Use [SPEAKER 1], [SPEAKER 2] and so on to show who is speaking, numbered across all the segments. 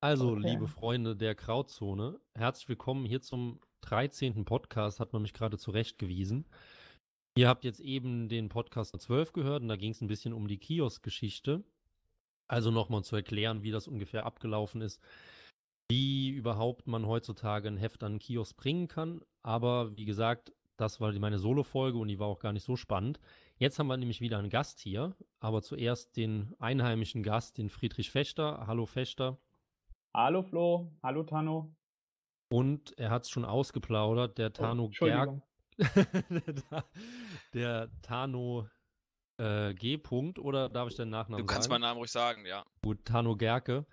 [SPEAKER 1] Also,
[SPEAKER 2] Okay.
[SPEAKER 1] liebe Freunde der Grauzone, herzlich willkommen hier zum 13. Podcast, hat man mich gerade zurechtgewiesen. Ihr habt jetzt eben den Podcast Nummer 12 gehört und da ging es ein bisschen um die Kiosk-Geschichte. Also nochmal zu erklären, wie das ungefähr abgelaufen ist, wie überhaupt man heutzutage ein Heft an den Kiosk bringen kann. Aber wie gesagt, das war meine Solo-Folge und die war auch gar nicht so spannend. Jetzt haben wir nämlich wieder einen Gast hier, aber zuerst den einheimischen Gast, den Friedrich Fechter. Hallo Fechter.
[SPEAKER 2] Hallo Flo, hallo Tano.
[SPEAKER 1] Und er hat es schon ausgeplaudert, der
[SPEAKER 2] Oh,
[SPEAKER 1] Tano Gerg,
[SPEAKER 2] Entschuldigung.
[SPEAKER 1] der Tano äh, G. -Punkt, oder darf ich den Nachnamen
[SPEAKER 3] Du kannst
[SPEAKER 1] sagen?
[SPEAKER 3] meinen Namen ruhig sagen, ja.
[SPEAKER 1] Gut, Tano Gerke.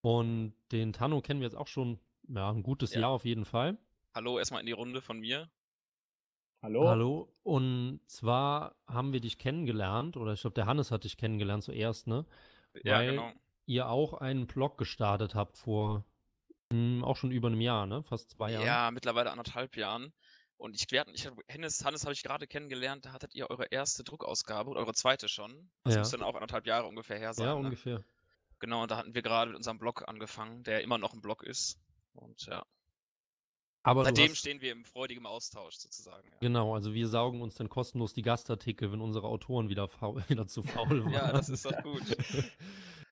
[SPEAKER 1] Und den Tano kennen wir jetzt auch schon ja, ein gutes
[SPEAKER 3] Ja.
[SPEAKER 1] Jahr auf jeden Fall.
[SPEAKER 3] Hallo, erstmal in die Runde von mir.
[SPEAKER 2] Hallo.
[SPEAKER 1] Hallo. Und zwar haben wir dich kennengelernt, oder ich glaube, der Hannes hat dich kennengelernt zuerst, ne?
[SPEAKER 3] Ja,
[SPEAKER 1] Weil
[SPEAKER 3] genau.
[SPEAKER 1] Ihr auch einen Blog gestartet habt vor hm, auch schon über einem Jahr, ne? Fast zwei Jahren.
[SPEAKER 3] Ja, mittlerweile anderthalb Jahren. Und ich, wir hatten, ich, hab- Hannes, Hannes habe ich gerade kennengelernt, da hattet ihr eure erste Druckausgabe oder eure zweite schon. Das
[SPEAKER 1] Ja.
[SPEAKER 3] muss dann auch anderthalb Jahre ungefähr her sein.
[SPEAKER 1] Ja,
[SPEAKER 3] ne?
[SPEAKER 1] ungefähr.
[SPEAKER 3] Genau, und da hatten wir gerade mit unserem Blog angefangen, der immer noch ein Blog ist. Und ja,
[SPEAKER 1] Aber
[SPEAKER 3] seitdem
[SPEAKER 1] hast,
[SPEAKER 3] stehen wir im freudigen Austausch sozusagen. Ja,
[SPEAKER 1] Genau, also wir saugen uns dann kostenlos die Gastartikel, wenn unsere Autoren wieder, faul, wieder zu faul waren.
[SPEAKER 3] ja das ist doch gut.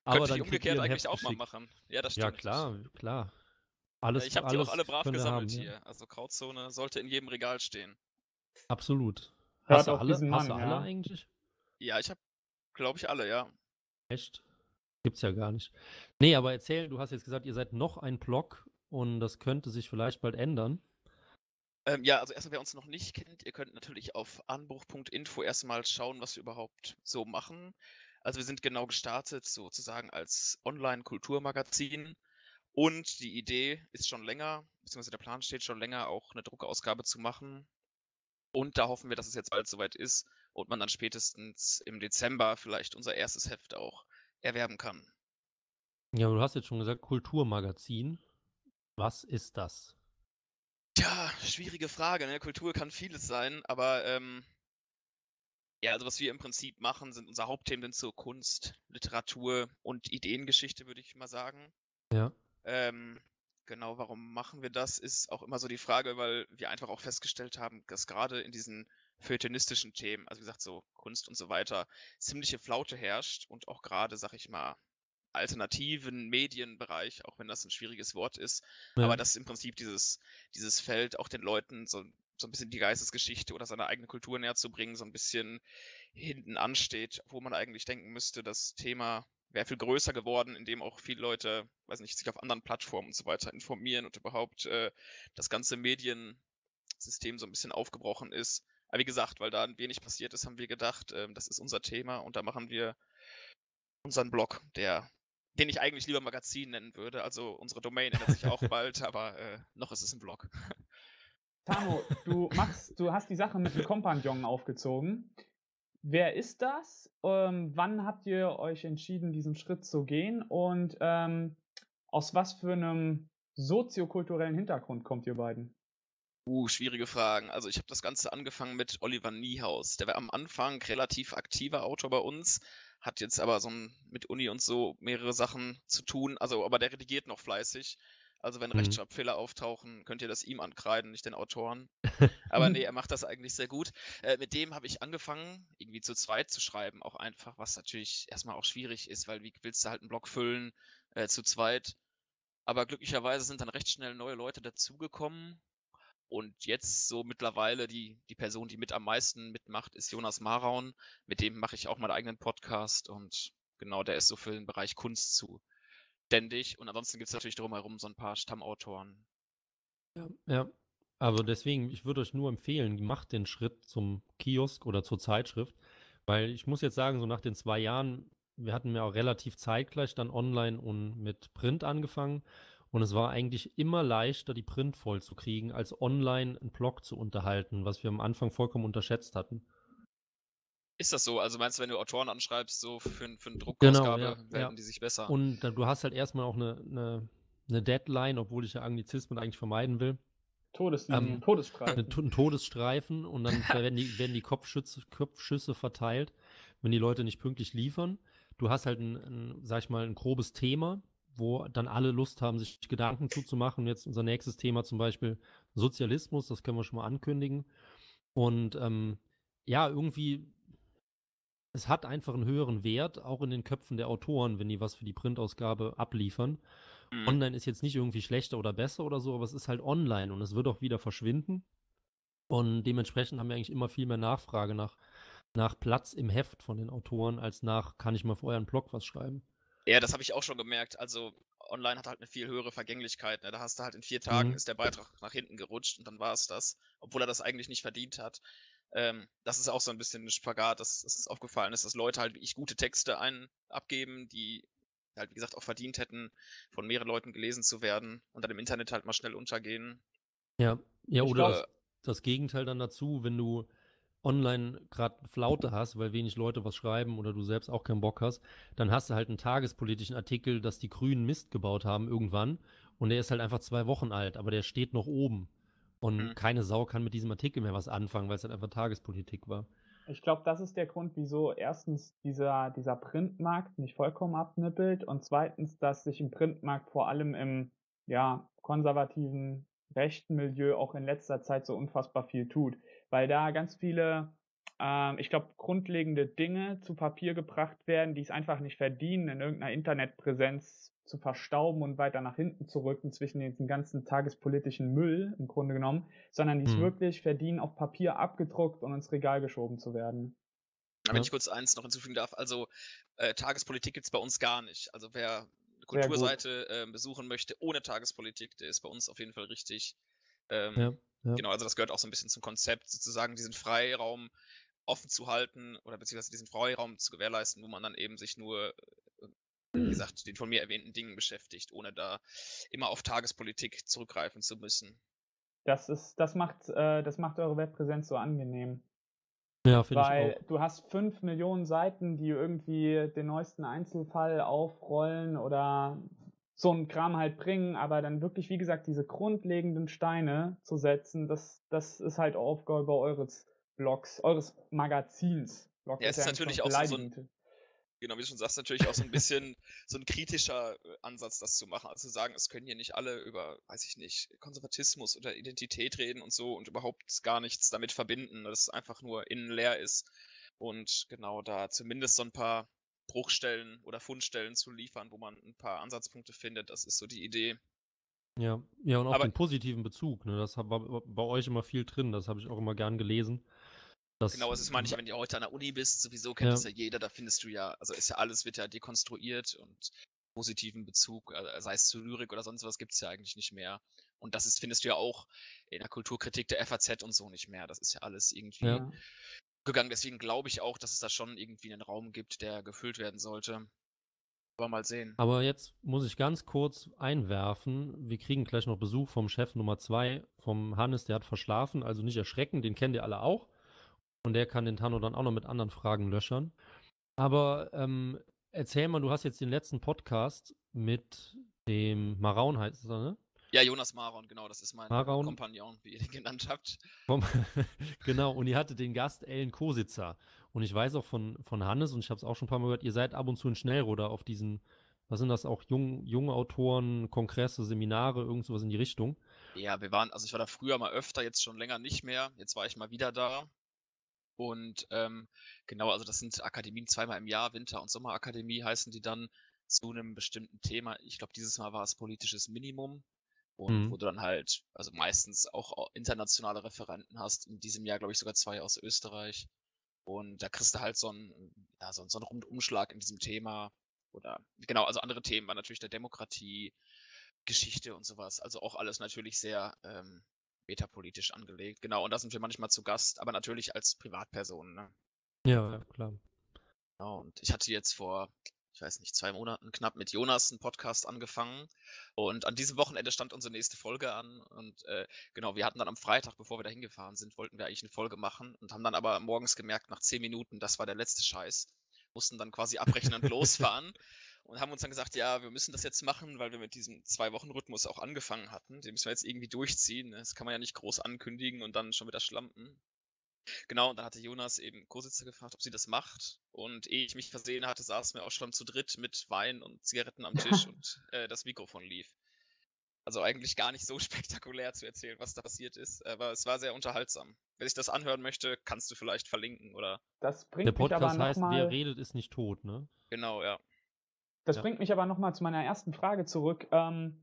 [SPEAKER 1] Aber
[SPEAKER 3] Könnte ich umgekehrt eigentlich auch mal machen. Ja, das
[SPEAKER 1] Ja,
[SPEAKER 3] stimmt.
[SPEAKER 1] klar, klar.
[SPEAKER 3] Äh,
[SPEAKER 1] Alles,
[SPEAKER 3] Ich habe die auch alle brav gesammelt
[SPEAKER 1] haben, ja.
[SPEAKER 3] hier. Also Krautzone sollte in jedem Regal stehen.
[SPEAKER 1] Absolut.
[SPEAKER 2] Hört
[SPEAKER 1] Hast du alle,
[SPEAKER 2] diesen
[SPEAKER 1] hast du
[SPEAKER 2] Mann,
[SPEAKER 1] alle
[SPEAKER 2] ja.
[SPEAKER 1] eigentlich?
[SPEAKER 3] Ja, ich habe, glaube ich, alle, ja.
[SPEAKER 1] Echt? Gibt's ja gar nicht. Nee, aber erzähl, du hast jetzt gesagt, ihr seid noch ein Blog und das könnte sich vielleicht bald ändern.
[SPEAKER 3] Ähm, ja, also erstmal, wer uns noch nicht kennt, ihr könnt natürlich auf anbruch.info erstmal schauen, was wir überhaupt so machen. Also wir sind genau gestartet sozusagen als Online-Kulturmagazin und die Idee ist schon länger, beziehungsweise der Plan steht schon länger, auch eine Druckausgabe zu machen. Und da hoffen wir, dass es jetzt bald soweit ist und man dann spätestens im Dezember vielleicht unser erstes Heft auch erwerben kann.
[SPEAKER 1] Ja, aber du hast jetzt schon gesagt, Kulturmagazin. Was ist das?
[SPEAKER 3] Tja, schwierige Frage. Ne? Kultur kann vieles sein, aber ähm, ja, also was wir im Prinzip machen, sind unser Hauptthemen sind so Kunst, Literatur und Ideengeschichte, würde ich mal sagen.
[SPEAKER 1] Ja.
[SPEAKER 3] Ähm, genau, warum machen wir das, ist auch immer so die Frage, weil wir einfach auch festgestellt haben, dass gerade in diesen feuilletonistischen Themen, also wie gesagt, so Kunst und so weiter, ziemliche Flaute herrscht und auch gerade, sag ich mal, alternativen Medienbereich, auch wenn das ein schwieriges Wort ist,
[SPEAKER 1] Ja.
[SPEAKER 3] aber dass im Prinzip dieses, dieses Feld auch den Leuten so, so ein bisschen die Geistesgeschichte oder seine eigene Kultur näher zu bringen, so ein bisschen hinten ansteht, wo man eigentlich denken müsste, das Thema wäre viel größer geworden, indem auch viele Leute, weiß nicht, sich auf anderen Plattformen und so weiter informieren und überhaupt äh, das ganze Mediensystem so ein bisschen aufgebrochen ist. Aber wie gesagt, weil da ein wenig passiert ist, haben wir gedacht, ähm, das ist unser Thema und da machen wir unseren Blog, der, den ich eigentlich lieber Magazin nennen würde. Also unsere Domain ändert sich auch bald, aber äh, noch ist es ein Blog.
[SPEAKER 2] Tano, du machst, du hast die Sache mit dem Kompagnon aufgezogen. Wer ist das? Ähm, wann habt ihr euch entschieden, diesen Schritt zu gehen? Und ähm, aus was für einem soziokulturellen Hintergrund kommt ihr beiden?
[SPEAKER 3] Uh, schwierige Fragen. Also ich habe das Ganze angefangen mit Oliver Niehaus. Der war am Anfang relativ aktiver Autor bei uns, hat jetzt aber so mit Uni und so mehrere Sachen zu tun. Also, aber der redigiert noch fleißig. Also wenn
[SPEAKER 1] Mhm.
[SPEAKER 3] Rechtschreibfehler auftauchen, könnt ihr das ihm ankreiden, nicht den Autoren. Aber nee, er macht das eigentlich sehr gut. Äh, mit dem habe ich angefangen, irgendwie zu zweit zu schreiben, auch einfach, was natürlich erstmal auch schwierig ist, weil wie willst du halt einen Blog füllen äh, zu zweit? Aber glücklicherweise sind dann recht schnell neue Leute dazugekommen. Und jetzt so mittlerweile die, die Person, die mit am meisten mitmacht, ist Jonas Maraun. Mit dem mache ich auch meinen eigenen Podcast und genau, der ist so für den Bereich Kunst zuständig. Und ansonsten gibt es natürlich drumherum so ein paar Stammautoren.
[SPEAKER 1] Ja, also deswegen, ich würde euch nur empfehlen, macht den Schritt zum Kiosk oder zur Zeitschrift, weil ich muss jetzt sagen, so nach den zwei Jahren, wir hatten ja auch relativ zeitgleich dann online und mit Print angefangen und es war eigentlich immer leichter, die Print voll zu kriegen, als online einen Blog zu unterhalten, was wir am Anfang vollkommen unterschätzt hatten.
[SPEAKER 3] Ist das so? Also meinst du, wenn du Autoren anschreibst, so für, für eine
[SPEAKER 1] Genau,
[SPEAKER 3] Druckausgabe,
[SPEAKER 1] ja,
[SPEAKER 3] werden
[SPEAKER 1] ja.
[SPEAKER 3] die sich besser?
[SPEAKER 1] Und dann, du hast halt erstmal auch eine, eine, eine Deadline, obwohl ich ja Anglizismen eigentlich vermeiden will. Ähm,
[SPEAKER 2] Todesstreifen.
[SPEAKER 1] eine, ein Todesstreifen und dann werden die, werden die Kopfschütze, Kopfschüsse verteilt, wenn die Leute nicht pünktlich liefern. Du hast halt ein, ein, sag ich mal, ein grobes Thema, wo dann alle Lust haben, sich Gedanken zuzumachen. Jetzt unser nächstes Thema zum Beispiel Sozialismus, das können wir schon mal ankündigen. Und ähm, ja, irgendwie, es hat einfach einen höheren Wert, auch in den Köpfen der Autoren, wenn die was für die Printausgabe abliefern. Mhm. Online ist jetzt nicht irgendwie schlechter oder besser oder so, aber es ist halt online und es wird auch wieder verschwinden. Und dementsprechend haben wir eigentlich immer viel mehr Nachfrage nach, nach Platz im Heft von den Autoren, als nach, kann ich mal für euren Blog was schreiben.
[SPEAKER 3] Ja, das habe ich auch schon gemerkt. Also online hat halt eine viel höhere Vergänglichkeit. Ne? Da hast du halt in vier Tagen mhm. ist der Beitrag nach hinten gerutscht und dann war es das, obwohl er das eigentlich nicht verdient hat. Ähm, das ist auch so ein bisschen ein Spagat, dass, dass es aufgefallen ist, dass Leute halt wie ich gute Texte ein abgeben, die halt wie gesagt auch verdient hätten, von mehreren Leuten gelesen zu werden und dann im Internet halt mal schnell untergehen.
[SPEAKER 1] Ja, ja, oder glaub, das, das Gegenteil dann dazu, wenn du online gerade Flaute hast, weil wenig Leute was schreiben oder du selbst auch keinen Bock hast, dann hast du halt einen tagespolitischen Artikel, dass die Grünen Mist gebaut haben irgendwann und der ist halt einfach zwei Wochen alt, aber der steht noch oben. Und mhm. keine Sau kann mit diesem Artikel mehr was anfangen, weil es halt einfach Tagespolitik war.
[SPEAKER 2] Ich glaube, das ist der Grund, wieso erstens dieser, dieser Printmarkt nicht vollkommen abnippelt und zweitens, dass sich im Printmarkt vor allem im ja, konservativen rechten Milieu auch in letzter Zeit so unfassbar viel tut weil da ganz viele, ähm, ich glaube, grundlegende Dinge zu Papier gebracht werden, die es einfach nicht verdienen, in irgendeiner Internetpräsenz zu verstauben und weiter nach hinten zu rücken zwischen diesem ganzen tagespolitischen Müll im Grunde genommen, sondern die es hm. wirklich verdienen, auf Papier abgedruckt und ins Regal geschoben zu werden.
[SPEAKER 3] Wenn ja. ich kurz eins noch hinzufügen darf, also äh, Tagespolitik gibt es bei uns gar nicht. Also wer eine Kulturseite äh, besuchen möchte ohne Tagespolitik, der ist bei uns auf jeden Fall richtig. Ähm, ja. Ja. Genau, also das gehört auch so ein bisschen zum Konzept, sozusagen diesen Freiraum offen zu halten oder beziehungsweise diesen Freiraum zu gewährleisten, wo man dann eben sich nur, wie gesagt, den von mir erwähnten Dingen beschäftigt, ohne da immer auf Tagespolitik zurückgreifen zu müssen.
[SPEAKER 2] Das ist, das macht, äh, das macht eure Webpräsenz so angenehm.
[SPEAKER 1] Ja, finde ich auch.
[SPEAKER 2] Weil du hast fünf Millionen Seiten, die irgendwie den neuesten Einzelfall aufrollen oder so ein Kram halt bringen, aber dann wirklich, wie gesagt, diese grundlegenden Steine zu setzen, das, das ist halt Aufgabe eures Blogs, eures Magazins.
[SPEAKER 3] Blog ja, es ist, ja natürlich auch so ein, genau, wie du schon sagst, natürlich auch so ein bisschen so ein kritischer äh, Ansatz, das zu machen. Also zu sagen, es können hier nicht alle über, weiß ich nicht, Konservatismus oder Identität reden und so und überhaupt gar nichts damit verbinden, dass es einfach nur innen leer ist. Und genau da zumindest so ein paar Bruchstellen oder Fundstellen zu liefern, wo man ein paar Ansatzpunkte findet. Das ist so die Idee.
[SPEAKER 1] Ja, ja, und auch Aber, den positiven Bezug, ne? Das war bei euch immer viel drin, das habe ich auch immer gern gelesen.
[SPEAKER 3] Das, genau, es ist manchmal, wenn du heute an der Uni bist, sowieso kennt ja. das ja jeder, da findest du ja, also ist ja alles, wird ja dekonstruiert und positiven Bezug, äh, sei es zu Lyrik oder sonst was, gibt es ja eigentlich nicht mehr. Und das ist, findest du ja auch in der Kulturkritik der FAZ und so nicht mehr. Das ist ja alles irgendwie ja gegangen. Deswegen glaube ich auch, dass es da schon irgendwie einen Raum gibt, der gefüllt werden sollte. Aber mal sehen.
[SPEAKER 1] Aber jetzt muss ich ganz kurz einwerfen. Wir kriegen gleich noch Besuch vom Chef Nummer 2, vom Hannes, der hat verschlafen. Also nicht erschrecken, den kennt ihr alle auch. Und der kann den Tano dann auch noch mit anderen Fragen löchern. Aber ähm, erzähl mal, du hast jetzt den letzten Podcast mit dem Maraun, heißt es, ne?
[SPEAKER 3] Ja, Jonas Maron, genau, das ist mein Maron. Kompagnon, wie ihr ihn genannt habt.
[SPEAKER 1] genau, und ihr hattet den Gast Ellen Kositzer. Und ich weiß auch von, von Hannes, und ich habe es auch schon ein paar Mal gehört, ihr seid ab und zu in Schnellruder auf diesen, was sind das auch, jung, junge Autoren, Kongresse, Seminare, irgend sowas in die Richtung.
[SPEAKER 3] Ja, wir waren, also ich war da früher mal öfter, jetzt schon länger nicht mehr. Jetzt war ich mal wieder da. Und ähm, genau, also das sind Akademien zweimal im Jahr, Winter- und Sommerakademie heißen die dann zu einem bestimmten Thema. Ich glaube, dieses Mal war es politisches Minimum und mhm. wo du dann halt, also meistens auch internationale Referenten hast. In diesem Jahr, glaube ich, sogar zwei aus Österreich. Und da kriegst du halt so einen, ja, so, so einen Rundumschlag in diesem Thema. Oder genau, also andere Themen waren natürlich der Demokratie, Geschichte und sowas. Also auch alles natürlich sehr ähm, metapolitisch angelegt. Genau, und da sind wir manchmal zu Gast, aber natürlich als Privatpersonen. Ne?
[SPEAKER 1] Ja, ja, klar.
[SPEAKER 3] Genau, und ich hatte jetzt vor, ich weiß nicht, zwei Monaten knapp mit Jonas einen Podcast angefangen. Und an diesem Wochenende stand unsere nächste Folge an. Und äh, genau, wir hatten dann am Freitag, bevor wir da hingefahren sind, wollten wir eigentlich eine Folge machen und haben dann aber morgens gemerkt, nach zehn Minuten, das war der letzte Scheiß. Mussten dann quasi abbrechen und losfahren. Und haben uns dann gesagt, ja, wir müssen das jetzt machen, weil wir mit diesem Zwei-Wochen-Rhythmus auch angefangen hatten. Den müssen wir jetzt irgendwie durchziehen. Das kann man ja nicht groß ankündigen und dann schon wieder schlampen. Genau, und dann hatte Jonas eben Kositzer gefragt, ob sie das macht. Und ehe ich mich versehen hatte, saßen wir auch schon zu dritt mit Wein und Zigaretten am Tisch und äh, das Mikrofon lief. Also eigentlich gar nicht so spektakulär zu erzählen, was da passiert ist, aber es war sehr unterhaltsam. Wer sich das anhören möchte, kannst du vielleicht verlinken oder.
[SPEAKER 2] Das bringt
[SPEAKER 1] Der
[SPEAKER 2] mich aber
[SPEAKER 1] Podcast heißt
[SPEAKER 2] mal,
[SPEAKER 1] Wer redet ist nicht tot, ne?
[SPEAKER 3] Genau, ja.
[SPEAKER 2] Das
[SPEAKER 1] Ja.
[SPEAKER 2] bringt mich aber nochmal zu meiner ersten Frage zurück. Ähm,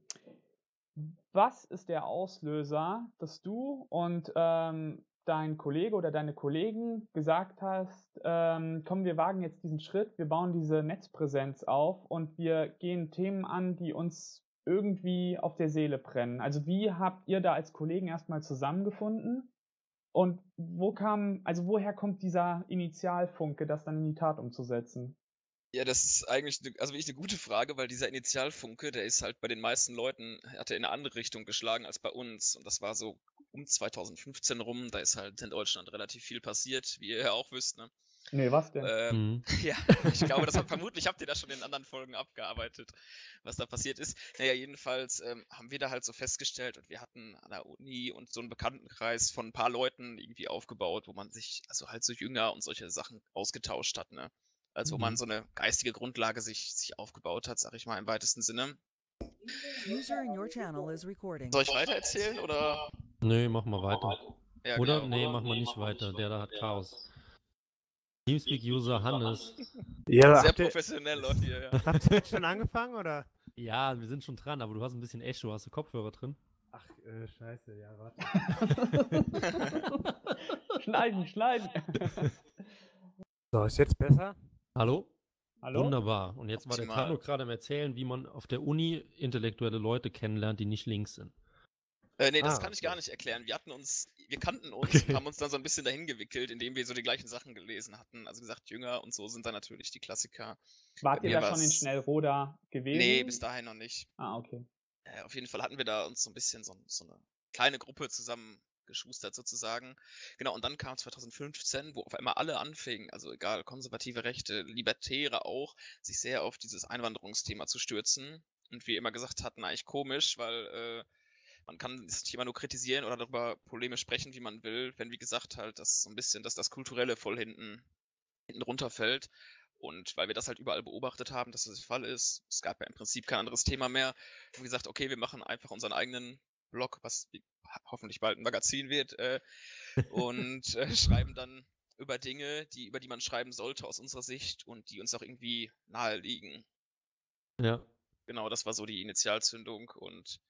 [SPEAKER 2] was ist der Auslöser, dass du und ähm, dein Kollege oder deine Kollegen gesagt hast, ähm, komm, wir wagen jetzt diesen Schritt, wir bauen diese Netzpräsenz auf und wir gehen Themen an, die uns irgendwie auf der Seele brennen. Also wie habt ihr da als Kollegen erstmal zusammengefunden? Und wo kam, also woher kommt dieser Initialfunke, das dann in die Tat umzusetzen?
[SPEAKER 3] Ja, das ist eigentlich, ne, also wirklich eine gute Frage, weil dieser Initialfunke, der ist halt bei den meisten Leuten, hat er in eine andere Richtung geschlagen als bei uns. Und das war so um 2015 rum. Da ist halt in Deutschland relativ viel passiert, wie ihr ja auch wisst. Ne?
[SPEAKER 2] Nee, was denn?
[SPEAKER 3] Ähm,
[SPEAKER 1] Mhm.
[SPEAKER 3] ja, ich glaube, das hat, vermutlich habt ihr das schon in anderen Folgen abgearbeitet, was da passiert ist. Naja, jedenfalls ähm, haben wir da halt so festgestellt und wir hatten an der Uni und so einen Bekanntenkreis von ein paar Leuten irgendwie aufgebaut, wo man sich, also halt so Jünger und solche Sachen ausgetauscht hat, ne? Also wo man
[SPEAKER 1] Mhm.
[SPEAKER 3] so eine geistige Grundlage sich, sich aufgebaut hat, sag ich mal im weitesten Sinne.
[SPEAKER 4] User in your channel is recording.
[SPEAKER 3] Soll ich weiter erzählen oder?
[SPEAKER 1] Nee, mach mal weiter.
[SPEAKER 3] Ja,
[SPEAKER 1] Oder?
[SPEAKER 3] genau.
[SPEAKER 1] Nee, mach mal nicht weiter. Der da hat Chaos. Teamspeak-User Hannes.
[SPEAKER 5] Ja,
[SPEAKER 3] Sehr
[SPEAKER 5] habt ihr,
[SPEAKER 3] professionell, Leute hier, ja.
[SPEAKER 5] habt ihr jetzt schon angefangen oder?
[SPEAKER 1] Ja, wir sind schon dran, aber du hast ein bisschen Echo. Hast du Kopfhörer drin?
[SPEAKER 5] Ach, äh, scheiße, ja, warte.
[SPEAKER 2] schneiden, schneiden.
[SPEAKER 5] So, ist jetzt besser?
[SPEAKER 1] Hallo?
[SPEAKER 2] Hallo?
[SPEAKER 1] Wunderbar. Und jetzt war der
[SPEAKER 3] Optimal.
[SPEAKER 1] Tano gerade am Erzählen, wie man auf der Uni intellektuelle Leute kennenlernt, die nicht links sind.
[SPEAKER 3] Äh, nee, das
[SPEAKER 5] Ah,
[SPEAKER 3] kann ich
[SPEAKER 5] okay.
[SPEAKER 3] gar nicht erklären. Wir hatten uns, wir kannten uns
[SPEAKER 1] Okay.
[SPEAKER 3] und haben uns dann so ein bisschen dahin gewickelt, indem wir so die gleichen Sachen gelesen hatten. Also wie gesagt, Jünger und so sind da natürlich die Klassiker.
[SPEAKER 2] Wart
[SPEAKER 3] bei
[SPEAKER 2] ihr da schon in Schnellroda gewesen?
[SPEAKER 3] Nee, bis dahin noch nicht.
[SPEAKER 2] Ah, okay.
[SPEAKER 3] Äh, auf jeden Fall hatten wir da uns so ein bisschen so, so eine kleine Gruppe zusammengeschustert sozusagen. Genau, und dann kam 2015, wo auf einmal alle anfingen, also egal, konservative Rechte, Libertäre auch, sich sehr auf dieses Einwanderungsthema zu stürzen. Und wir immer gesagt hatten, eigentlich komisch, weil äh, man kann das Thema nur kritisieren oder darüber polemisch sprechen, wie man will, wenn, wie gesagt, halt das so ein bisschen, dass das Kulturelle voll hinten, hinten runterfällt. Und weil wir das halt überall beobachtet haben, dass das der Fall ist, es gab ja im Prinzip kein anderes Thema mehr, haben wir gesagt, okay, wir machen einfach unseren eigenen Blog, was hoffentlich bald ein Magazin wird, äh, und äh, schreiben dann über Dinge, die, über die man schreiben sollte aus unserer Sicht und die uns auch irgendwie nahe liegen.
[SPEAKER 1] Ja.
[SPEAKER 3] Genau, das war so die Initialzündung und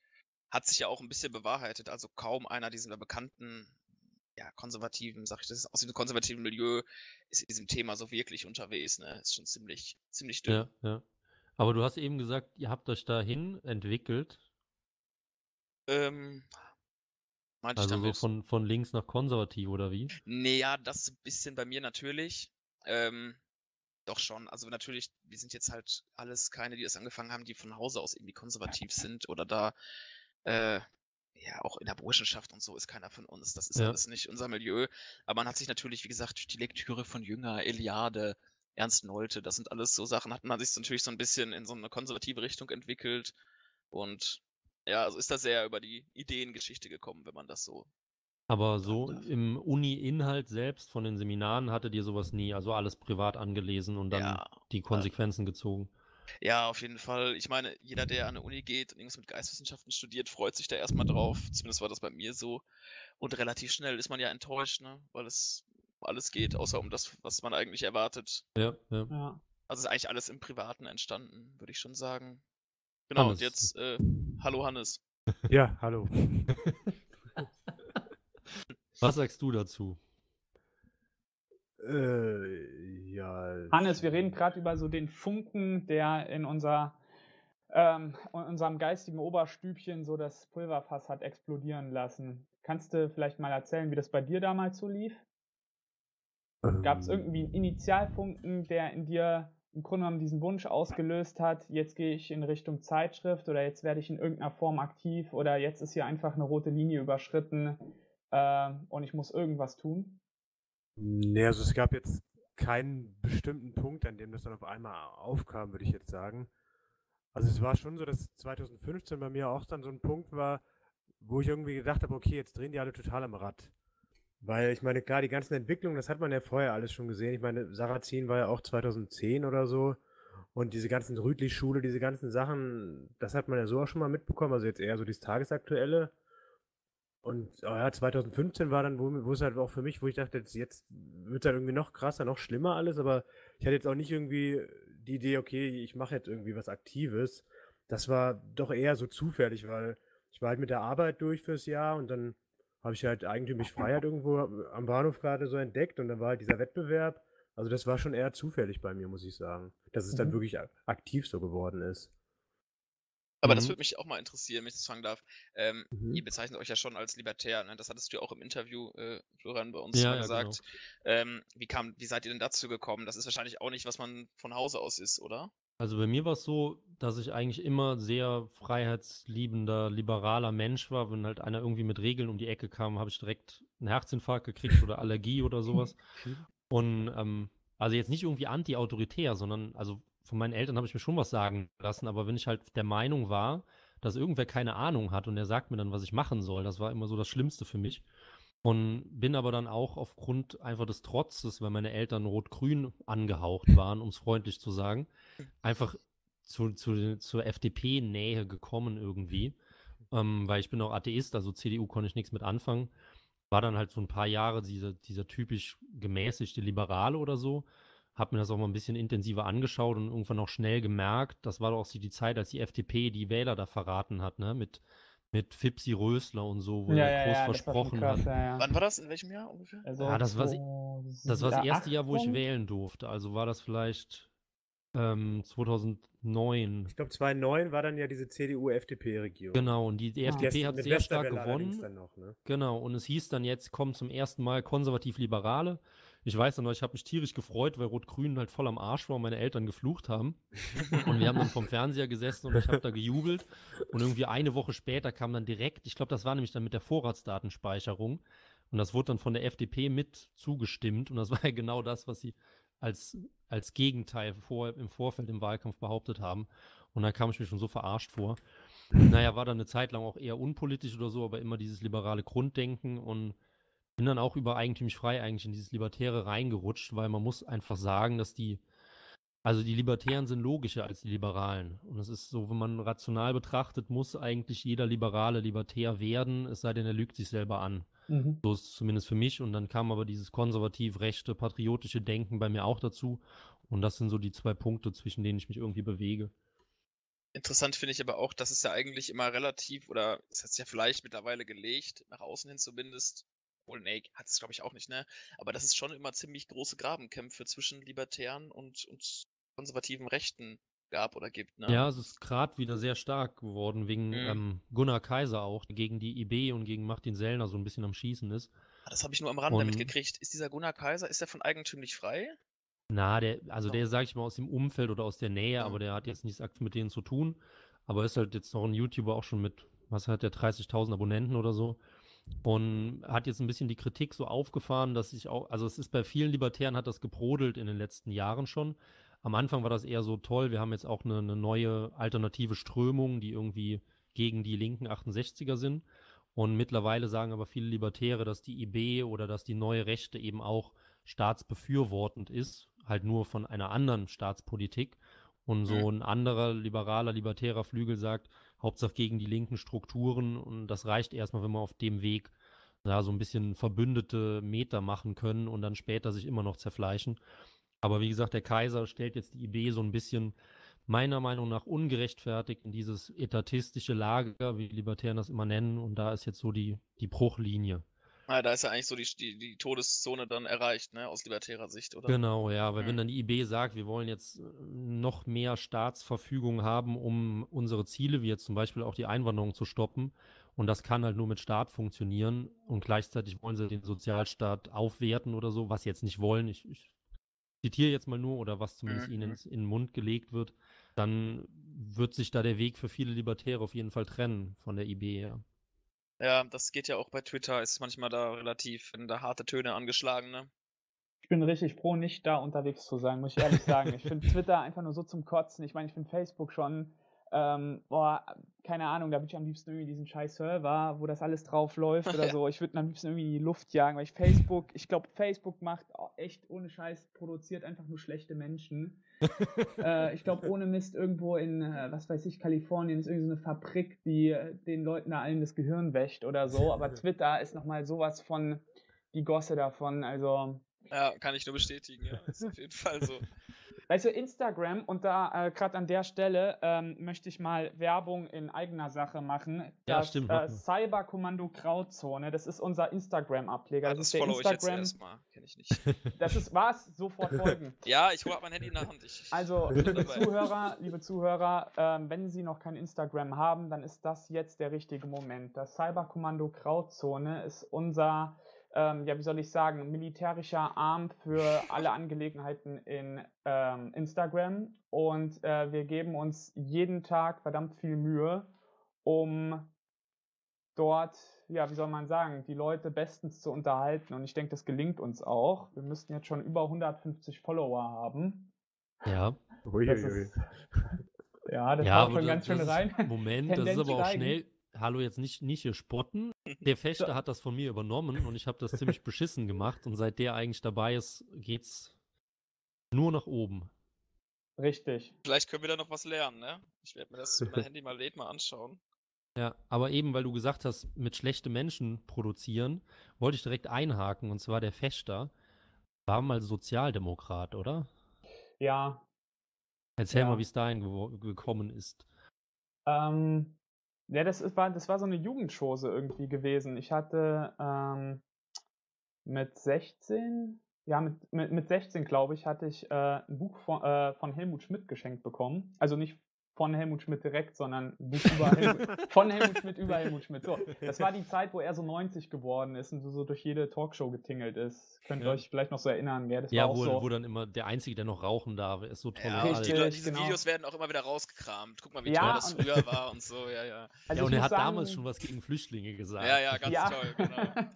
[SPEAKER 3] hat sich ja auch ein bisschen bewahrheitet. Also kaum einer dieser bekannten, ja, konservativen, sag ich das, aus dem konservativen Milieu ist in diesem Thema so wirklich unterwegs, ne? Ist schon ziemlich, ziemlich dünn.
[SPEAKER 1] Ja, ja. Aber du hast eben gesagt, ihr habt euch dahin entwickelt,
[SPEAKER 3] Ähm, meinte ich
[SPEAKER 1] also so
[SPEAKER 3] damit?
[SPEAKER 1] von, von links nach konservativ oder wie?
[SPEAKER 3] Nee, ja, das ein bisschen bei mir natürlich. Ähm, doch schon. Also natürlich, wir sind jetzt halt alles keine, die das angefangen haben, die von Hause aus irgendwie konservativ sind oder da, äh, ja, auch in der Burschenschaft und so ist keiner von uns. Das ist
[SPEAKER 1] Ja.
[SPEAKER 3] alles nicht unser Milieu. Aber man hat sich natürlich, wie gesagt, durch die Lektüre von Jünger, Eliade, Ernst Nolte, das sind alles so Sachen, hat man sich natürlich so ein bisschen in so eine konservative Richtung entwickelt. Und ja, also ist da sehr über die Ideengeschichte gekommen, wenn man das so
[SPEAKER 1] Aber so
[SPEAKER 3] darf.
[SPEAKER 1] im Uni-Inhalt selbst von den Seminaren hattet ihr sowas nie, also alles privat angelesen und dann
[SPEAKER 3] Ja,
[SPEAKER 1] die Konsequenzen gezogen.
[SPEAKER 3] Ja, auf jeden Fall. Ich meine, jeder, der an der Uni geht und irgendwas mit Geisteswissenschaften studiert, freut sich da erstmal drauf. Zumindest war das bei mir so. Und relativ schnell ist man ja enttäuscht, ne? Weil es alles geht, außer um das, was man eigentlich erwartet.
[SPEAKER 1] Ja, ja.
[SPEAKER 2] Ja.
[SPEAKER 3] Also ist eigentlich alles im Privaten entstanden, würde ich schon sagen. Genau,
[SPEAKER 1] Hannes.
[SPEAKER 3] und jetzt, äh, hallo Hannes.
[SPEAKER 5] Ja, hallo.
[SPEAKER 1] Was sagst du dazu?
[SPEAKER 5] äh, ja.
[SPEAKER 2] Hannes, wir reden gerade über so den Funken, der in unser, ähm, in unserem geistigen Oberstübchen so das Pulverfass hat explodieren lassen. Kannst du vielleicht mal erzählen, wie das bei dir damals so lief? Gab es
[SPEAKER 5] ähm,
[SPEAKER 2] irgendwie einen Initialfunken, der in dir im Grunde genommen diesen Wunsch ausgelöst hat, jetzt gehe ich in Richtung Zeitschrift oder jetzt werde ich in irgendeiner Form aktiv oder jetzt ist hier einfach eine rote Linie überschritten äh, und ich muss irgendwas tun?
[SPEAKER 5] Nee, also es gab jetzt keinen bestimmten Punkt, an dem das dann auf einmal aufkam, würde ich jetzt sagen. Also es war schon so, dass 2015 bei mir auch dann so ein Punkt war, wo ich irgendwie gedacht habe, okay, jetzt drehen die alle total am Rad. Weil ich meine, klar, die ganzen Entwicklungen, das hat man ja vorher alles schon gesehen. Ich meine, Sarrazin war ja auch 2010 oder so. Und diese ganzen Rüdlich-Schule, diese ganzen Sachen, das hat man ja so auch schon mal mitbekommen. Also jetzt eher so dieses Tagesaktuelle. Und oh ja, 2015 war dann, wo, wo es halt auch für mich, wo ich dachte, jetzt, jetzt wird es halt irgendwie noch krasser, noch schlimmer alles. Aber ich hatte jetzt auch nicht irgendwie die Idee, okay, ich mache jetzt irgendwie was Aktives. Das war doch eher so zufällig, weil ich war halt mit der Arbeit durch fürs Jahr und dann habe ich halt eigentümlich Freiheit irgendwo am Bahnhof gerade so entdeckt und dann war halt dieser Wettbewerb. Also das war schon eher zufällig bei mir, muss ich sagen, dass es dann
[SPEAKER 2] Mhm.
[SPEAKER 5] wirklich ak- aktiv so geworden ist.
[SPEAKER 3] Aber das
[SPEAKER 1] Mhm.
[SPEAKER 3] würde mich auch mal interessieren, wenn ich das fragen darf. Ähm,
[SPEAKER 5] Mhm.
[SPEAKER 3] Ihr bezeichnet euch ja schon als libertär, ne? Das hattest du ja auch im Interview, äh, Florian, bei uns
[SPEAKER 1] Ja,
[SPEAKER 3] mal
[SPEAKER 1] ja,
[SPEAKER 3] gesagt. Ähm, wie kam, wie seid ihr denn dazu gekommen? Das ist wahrscheinlich auch nicht, was man von Hause aus ist, oder?
[SPEAKER 1] Also bei mir war es so, dass ich eigentlich immer sehr freiheitsliebender, liberaler Mensch war. Wenn halt einer irgendwie mit Regeln um die Ecke kam, habe ich direkt einen Herzinfarkt gekriegt oder Allergie oder sowas. Und ähm, also jetzt nicht irgendwie anti-autoritär, sondern also von meinen Eltern habe ich mir schon was sagen lassen, aber wenn ich halt der Meinung war, dass irgendwer keine Ahnung hat und der sagt mir dann, was ich machen soll, das war immer so das Schlimmste für mich. Und bin aber dann auch aufgrund einfach des Trotzes, weil meine Eltern rot-grün angehaucht waren, um es freundlich zu sagen, einfach zu, zu, zur FDP-Nähe gekommen irgendwie. Ähm, weil ich bin auch Atheist, also CDU konnte ich nichts mit anfangen. War dann halt so ein paar Jahre dieser, dieser typisch gemäßigte Liberale oder so. Hab mir das auch mal ein bisschen intensiver angeschaut und irgendwann auch schnell gemerkt, das war doch auch die Zeit, als die FDP die Wähler da verraten hat, ne? Mit, mit Fipsi Rösler und so, wo
[SPEAKER 2] ja,
[SPEAKER 1] er
[SPEAKER 2] ja,
[SPEAKER 1] groß
[SPEAKER 2] ja,
[SPEAKER 1] versprochen
[SPEAKER 2] krass,
[SPEAKER 1] hat.
[SPEAKER 2] ja, ja.
[SPEAKER 3] Wann war das? In welchem Jahr ungefähr?
[SPEAKER 2] Also
[SPEAKER 1] Ja, das war Das war das erste Jahr, wo ich wählen durfte. Also war das vielleicht ähm, 2009.
[SPEAKER 5] Ich glaube, 2009 war dann ja diese CDU-FDP-Regierung.
[SPEAKER 1] Genau, und die, die
[SPEAKER 2] Ah.
[SPEAKER 1] FDP hat sehr stark gewonnen.
[SPEAKER 5] Dann noch, ne?
[SPEAKER 1] Genau, und es hieß dann jetzt, kommen zum ersten Mal konservativ-Liberale. Ich weiß noch, ich habe mich tierisch gefreut, weil Rot-Grün halt voll am Arsch war und meine Eltern geflucht haben. Und wir haben dann vom Fernseher gesessen und ich habe da gejubelt. Und irgendwie eine Woche später kam dann direkt, ich glaube, das war nämlich dann mit der Vorratsdatenspeicherung. Und das wurde dann von der FDP mit zugestimmt. Und das war ja genau das, was sie als, als Gegenteil vor, im Vorfeld im Wahlkampf behauptet haben. Und da kam ich mir schon so verarscht vor. Naja, war dann eine Zeit lang auch eher unpolitisch oder so, aber immer dieses liberale Grunddenken und bin dann auch über eigentümlich frei eigentlich in dieses Libertäre reingerutscht, weil man muss einfach sagen, dass die, also die Libertären sind logischer als die Liberalen. Und es ist so, wenn man rational betrachtet, muss eigentlich jeder Liberale Libertär werden, es sei denn, er lügt sich selber an.
[SPEAKER 2] Mhm.
[SPEAKER 1] So ist es zumindest für mich. Und dann kam aber dieses konservativ-rechte, patriotische Denken bei mir auch dazu. Und das sind so die zwei Punkte, zwischen denen ich mich irgendwie bewege.
[SPEAKER 3] Interessant finde ich aber auch, dass es ja eigentlich immer relativ, oder es hat sich ja vielleicht mittlerweile gelegt, nach außen hin zumindest. Wohl, nee, hat es glaube ich auch nicht, ne? Aber dass es schon immer ziemlich große Grabenkämpfe zwischen Libertären und, und konservativen Rechten gab oder gibt, ne?
[SPEAKER 1] Ja, es ist gerade wieder sehr stark geworden, wegen
[SPEAKER 3] Mhm.
[SPEAKER 1] ähm, Gunnar Kaiser auch, der gegen die IB und gegen Martin Sellner so ein bisschen am Schießen ist.
[SPEAKER 3] Ah, Das habe ich nur am Rande
[SPEAKER 1] Und-
[SPEAKER 3] mitgekriegt. Ist dieser Gunnar Kaiser, ist der von eigentümlich frei?
[SPEAKER 1] Na, der, also
[SPEAKER 3] So.
[SPEAKER 1] der, sag ich mal, aus dem Umfeld oder aus der Nähe,
[SPEAKER 3] Mhm.
[SPEAKER 1] aber der hat jetzt nichts aktiv mit denen zu tun. Aber ist halt jetzt noch ein YouTuber auch schon mit, was hat der, 30.000 Abonnenten oder so. Und hat jetzt ein bisschen die Kritik so aufgefahren, dass ich auch, also es ist bei vielen Libertären hat das gebrodelt in den letzten Jahren schon. Am Anfang war das eher so toll, wir haben jetzt auch eine, eine neue alternative Strömung, die irgendwie gegen die linken 68er sind. Und mittlerweile sagen aber viele Libertäre, dass die IB oder dass die neue Rechte eben auch staatsbefürwortend ist, halt nur von einer anderen Staatspolitik. Und so ein anderer liberaler, libertärer Flügel sagt, Hauptsache gegen die linken Strukturen und das reicht erstmal, wenn wir auf dem Weg ja, so ein bisschen verbündete Meter machen können und dann später sich immer noch zerfleischen. Aber wie gesagt, der Kaiser stellt jetzt die IB so ein bisschen meiner Meinung nach ungerechtfertigt in dieses etatistische Lager, wie Libertären das immer nennen. Und da ist jetzt so die, die Bruchlinie.
[SPEAKER 3] Ah, da ist ja eigentlich so die, die, die Todeszone dann erreicht, ne? Aus libertärer Sicht, oder?
[SPEAKER 1] Genau, ja, weil wenn
[SPEAKER 3] Mhm.
[SPEAKER 1] dann die IB sagt, wir wollen jetzt äh, noch mehr Staatsverfügung haben, um unsere Ziele, wie jetzt zum Beispiel auch die Einwanderung zu stoppen, und das kann halt nur mit Staat funktionieren, und gleichzeitig wollen sie den Sozialstaat aufwerten oder so, was sie jetzt nicht wollen, ich, ich zitiere jetzt mal nur, oder was zumindest
[SPEAKER 3] Mhm.
[SPEAKER 1] ihnen ins, in den Mund gelegt wird, dann wird sich da der Weg für viele Libertäre auf jeden Fall trennen von der IB, ja.
[SPEAKER 3] Ja, das geht ja auch bei Twitter, ist manchmal da relativ, wenn da harte Töne angeschlagen, ne?
[SPEAKER 2] Ich bin richtig froh, nicht da unterwegs zu sein, muss ich ehrlich sagen. Ich finde Twitter einfach nur so zum Kotzen. Ich meine, ich finde Facebook schon ähm, boah, keine Ahnung, da würde ich am liebsten irgendwie diesen scheiß Server, wo das alles drauf läuft oder so. Ich würde am liebsten irgendwie in die Luft jagen, weil ich Facebook, ich glaube, Facebook macht echt ohne Scheiß, produziert einfach nur schlechte Menschen. Äh, ich glaube, ohne Mist irgendwo in, äh, was weiß ich, Kalifornien ist irgendwie so eine Fabrik, die äh, den Leuten da allen das Gehirn wäscht oder so. Aber Twitter ist nochmal sowas von die Gosse davon. Also,
[SPEAKER 3] Ja, kann ich nur bestätigen, ja. Ist auf jeden Fall so.
[SPEAKER 2] Weißt du, Instagram, und da äh, gerade an der Stelle ähm, möchte ich mal Werbung in eigener Sache machen.
[SPEAKER 1] Ja,
[SPEAKER 2] das,
[SPEAKER 1] stimmt,
[SPEAKER 2] Äh. Cyberkommando Grauzone, das ist unser Instagram-Ableger.
[SPEAKER 3] Ja,
[SPEAKER 2] das,
[SPEAKER 3] das
[SPEAKER 2] ist der
[SPEAKER 3] follow ich jetzt
[SPEAKER 2] Instagram.
[SPEAKER 3] erstmal. Kenne ich nicht.
[SPEAKER 2] Das ist was? Sofort folgen.
[SPEAKER 3] Ja, ich hole mein Handy in der Hand. Ich,
[SPEAKER 2] Also, liebe. Zuhörer, liebe Zuhörer, ähm, wenn Sie noch kein Instagram haben, dann ist das jetzt der richtige Moment. Das Cyberkommando Grauzone ist unser, ähm, ja, wie soll ich sagen, militärischer Arm für alle Angelegenheiten in ähm, Instagram. Und äh, wir geben uns jeden Tag verdammt viel Mühe, um dort, ja, wie soll man sagen, die Leute bestens zu unterhalten. Und ich denke, das gelingt uns auch. Wir müssten jetzt schon über 150 Follower haben.
[SPEAKER 1] Ja,
[SPEAKER 2] ist- Ja, das
[SPEAKER 1] ja
[SPEAKER 2] haut schon ganz schön rein.
[SPEAKER 1] Moment, das ist
[SPEAKER 2] Tendenz
[SPEAKER 1] aber auch
[SPEAKER 2] steigen.
[SPEAKER 1] schnell. Hallo, jetzt nicht, nicht hier spotten. Der Fechter hat das von mir übernommen und ich habe das ziemlich beschissen gemacht. Und seit der eigentlich dabei ist, geht's nur nach oben.
[SPEAKER 2] Richtig.
[SPEAKER 3] Vielleicht können wir da noch was lernen, ne? Ich werde mir das, mein Handy mal lädt, mal anschauen.
[SPEAKER 1] Ja, aber eben, weil du gesagt hast, mit schlechte Menschen produzieren, wollte ich direkt einhaken. Und zwar der Fechter war mal Sozialdemokrat, oder?
[SPEAKER 2] Ja.
[SPEAKER 1] Erzähl
[SPEAKER 2] Ja.
[SPEAKER 1] mal, wie es dahin gekommen ist.
[SPEAKER 2] Ähm, ja, das war, das war so eine Jugendschose irgendwie gewesen. Ich hatte ähm, mit 16, ja, mit, mit, mit 16, glaube ich, hatte ich äh, ein Buch von, äh, von Helmut Schmidt geschenkt bekommen. Also nicht von Helmut Schmidt direkt, sondern Helmut, von Helmut Schmidt über Helmut Schmidt. So, das war die Zeit, wo er so 90 geworden ist und so, durch jede Talkshow getingelt ist. Könnt ihr
[SPEAKER 1] Ja.
[SPEAKER 2] euch vielleicht noch so erinnern, gell? Das
[SPEAKER 1] Ja, wo,
[SPEAKER 2] so.
[SPEAKER 1] wo dann immer der Einzige, der noch rauchen darf, ist so
[SPEAKER 3] Ja, und die,
[SPEAKER 2] Richtig,
[SPEAKER 3] Leute- diese
[SPEAKER 2] genau.
[SPEAKER 3] Videos werden auch immer wieder rausgekramt. Guck mal, wie
[SPEAKER 2] Ja,
[SPEAKER 3] toll das
[SPEAKER 2] und-
[SPEAKER 3] früher war und so, ja, ja.
[SPEAKER 2] Also
[SPEAKER 1] ja, und er hat
[SPEAKER 2] sagen-
[SPEAKER 1] damals schon was gegen Flüchtlinge gesagt.
[SPEAKER 3] Ja, ja, ganz
[SPEAKER 2] Ja.
[SPEAKER 3] toll, genau.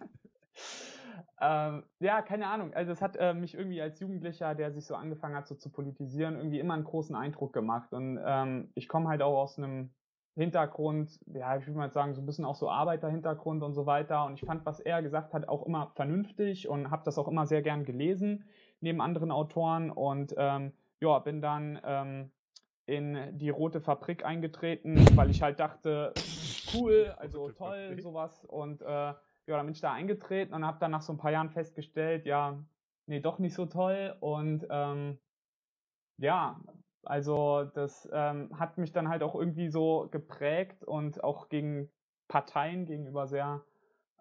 [SPEAKER 2] ähm, ja, keine Ahnung. Also es hat äh, mich irgendwie als Jugendlicher, der sich so angefangen hat, so zu politisieren, irgendwie immer einen großen Eindruck gemacht. Und ähm, ich komme halt auch aus einem Hintergrund, ja, ich würde mal sagen, so ein bisschen auch so Arbeiterhintergrund und so weiter. Und ich fand, was er gesagt hat, auch immer vernünftig und habe das auch immer sehr gern gelesen, neben anderen Autoren. Und ähm, ja, bin dann ähm, in die Rote Fabrik eingetreten, weil ich halt dachte, cool, also toll, sowas. Und äh, ja, dann bin ich da eingetreten und habe dann nach so ein paar Jahren festgestellt, ja, nee, doch nicht so toll. Und ähm, ja, also das ähm, hat mich dann halt auch irgendwie so geprägt und auch gegen Parteien gegenüber sehr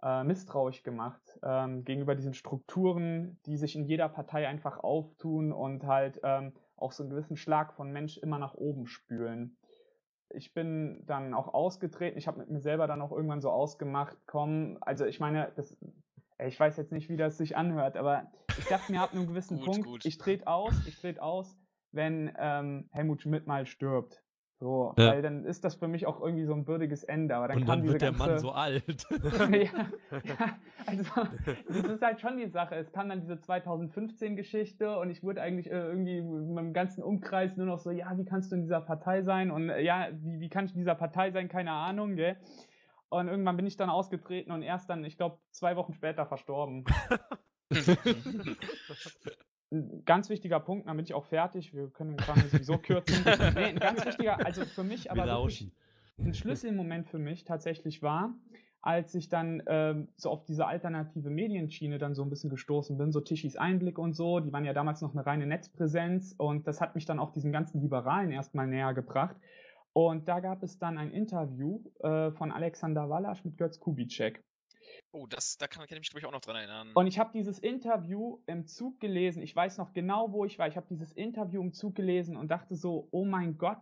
[SPEAKER 2] äh, misstrauisch gemacht, ähm, gegenüber diesen Strukturen, die sich in jeder Partei einfach auftun und halt ähm, auch so einen gewissen Schlag von Mensch immer nach oben spülen. Ich bin dann auch ausgetreten, ich habe mit mir selber dann auch irgendwann so ausgemacht, komm, also ich meine, das, ich weiß jetzt nicht, wie das sich anhört, aber ich dachte mir ab einem gewissen
[SPEAKER 3] Gut,
[SPEAKER 2] Punkt,
[SPEAKER 3] gut.
[SPEAKER 2] ich trete aus, ich trete aus, wenn ähm, Helmut Schmidt mal stirbt. So,
[SPEAKER 1] Ja.
[SPEAKER 2] weil dann ist das für mich auch irgendwie so ein würdiges Ende. Aber dann
[SPEAKER 1] und
[SPEAKER 2] kam
[SPEAKER 1] dann
[SPEAKER 2] diese
[SPEAKER 1] wird der
[SPEAKER 2] ganze,
[SPEAKER 1] Mann so alt.
[SPEAKER 2] ja, ja, also das ist halt schon die Sache. Es kam dann diese 2015-Geschichte und ich wurde eigentlich äh, irgendwie in meinem ganzen Umkreis nur noch so, ja, wie kannst du in dieser Partei sein? Und äh, ja, wie, wie kann ich in dieser Partei sein? Keine Ahnung, gell? Und irgendwann bin ich dann ausgetreten und erst dann, ich glaube, zwei Wochen später verstorben. Ein ganz wichtiger Punkt, bin ich auch fertig. Wir können den Kram sowieso kürzen. Nee, ein ganz wichtiger, also für mich aber wirklich, ein Schlüsselmoment für mich tatsächlich war, als ich dann ähm, so auf diese alternative Medienschiene dann so ein bisschen gestoßen bin, so Tischis Einblick und so, die waren ja damals noch eine reine Netzpräsenz und das hat mich dann auch diesen ganzen Liberalen erstmal näher gebracht. Und da gab es dann ein Interview äh, von Alexander Wallasch mit Götz Kubitschek.
[SPEAKER 3] Oh, das, da kann, kann ich mich, glaube ich, auch noch dran erinnern.
[SPEAKER 2] Und ich habe dieses Interview im Zug gelesen. Ich weiß noch genau, wo ich war. Ich habe dieses Interview im Zug gelesen und dachte so, oh mein Gott.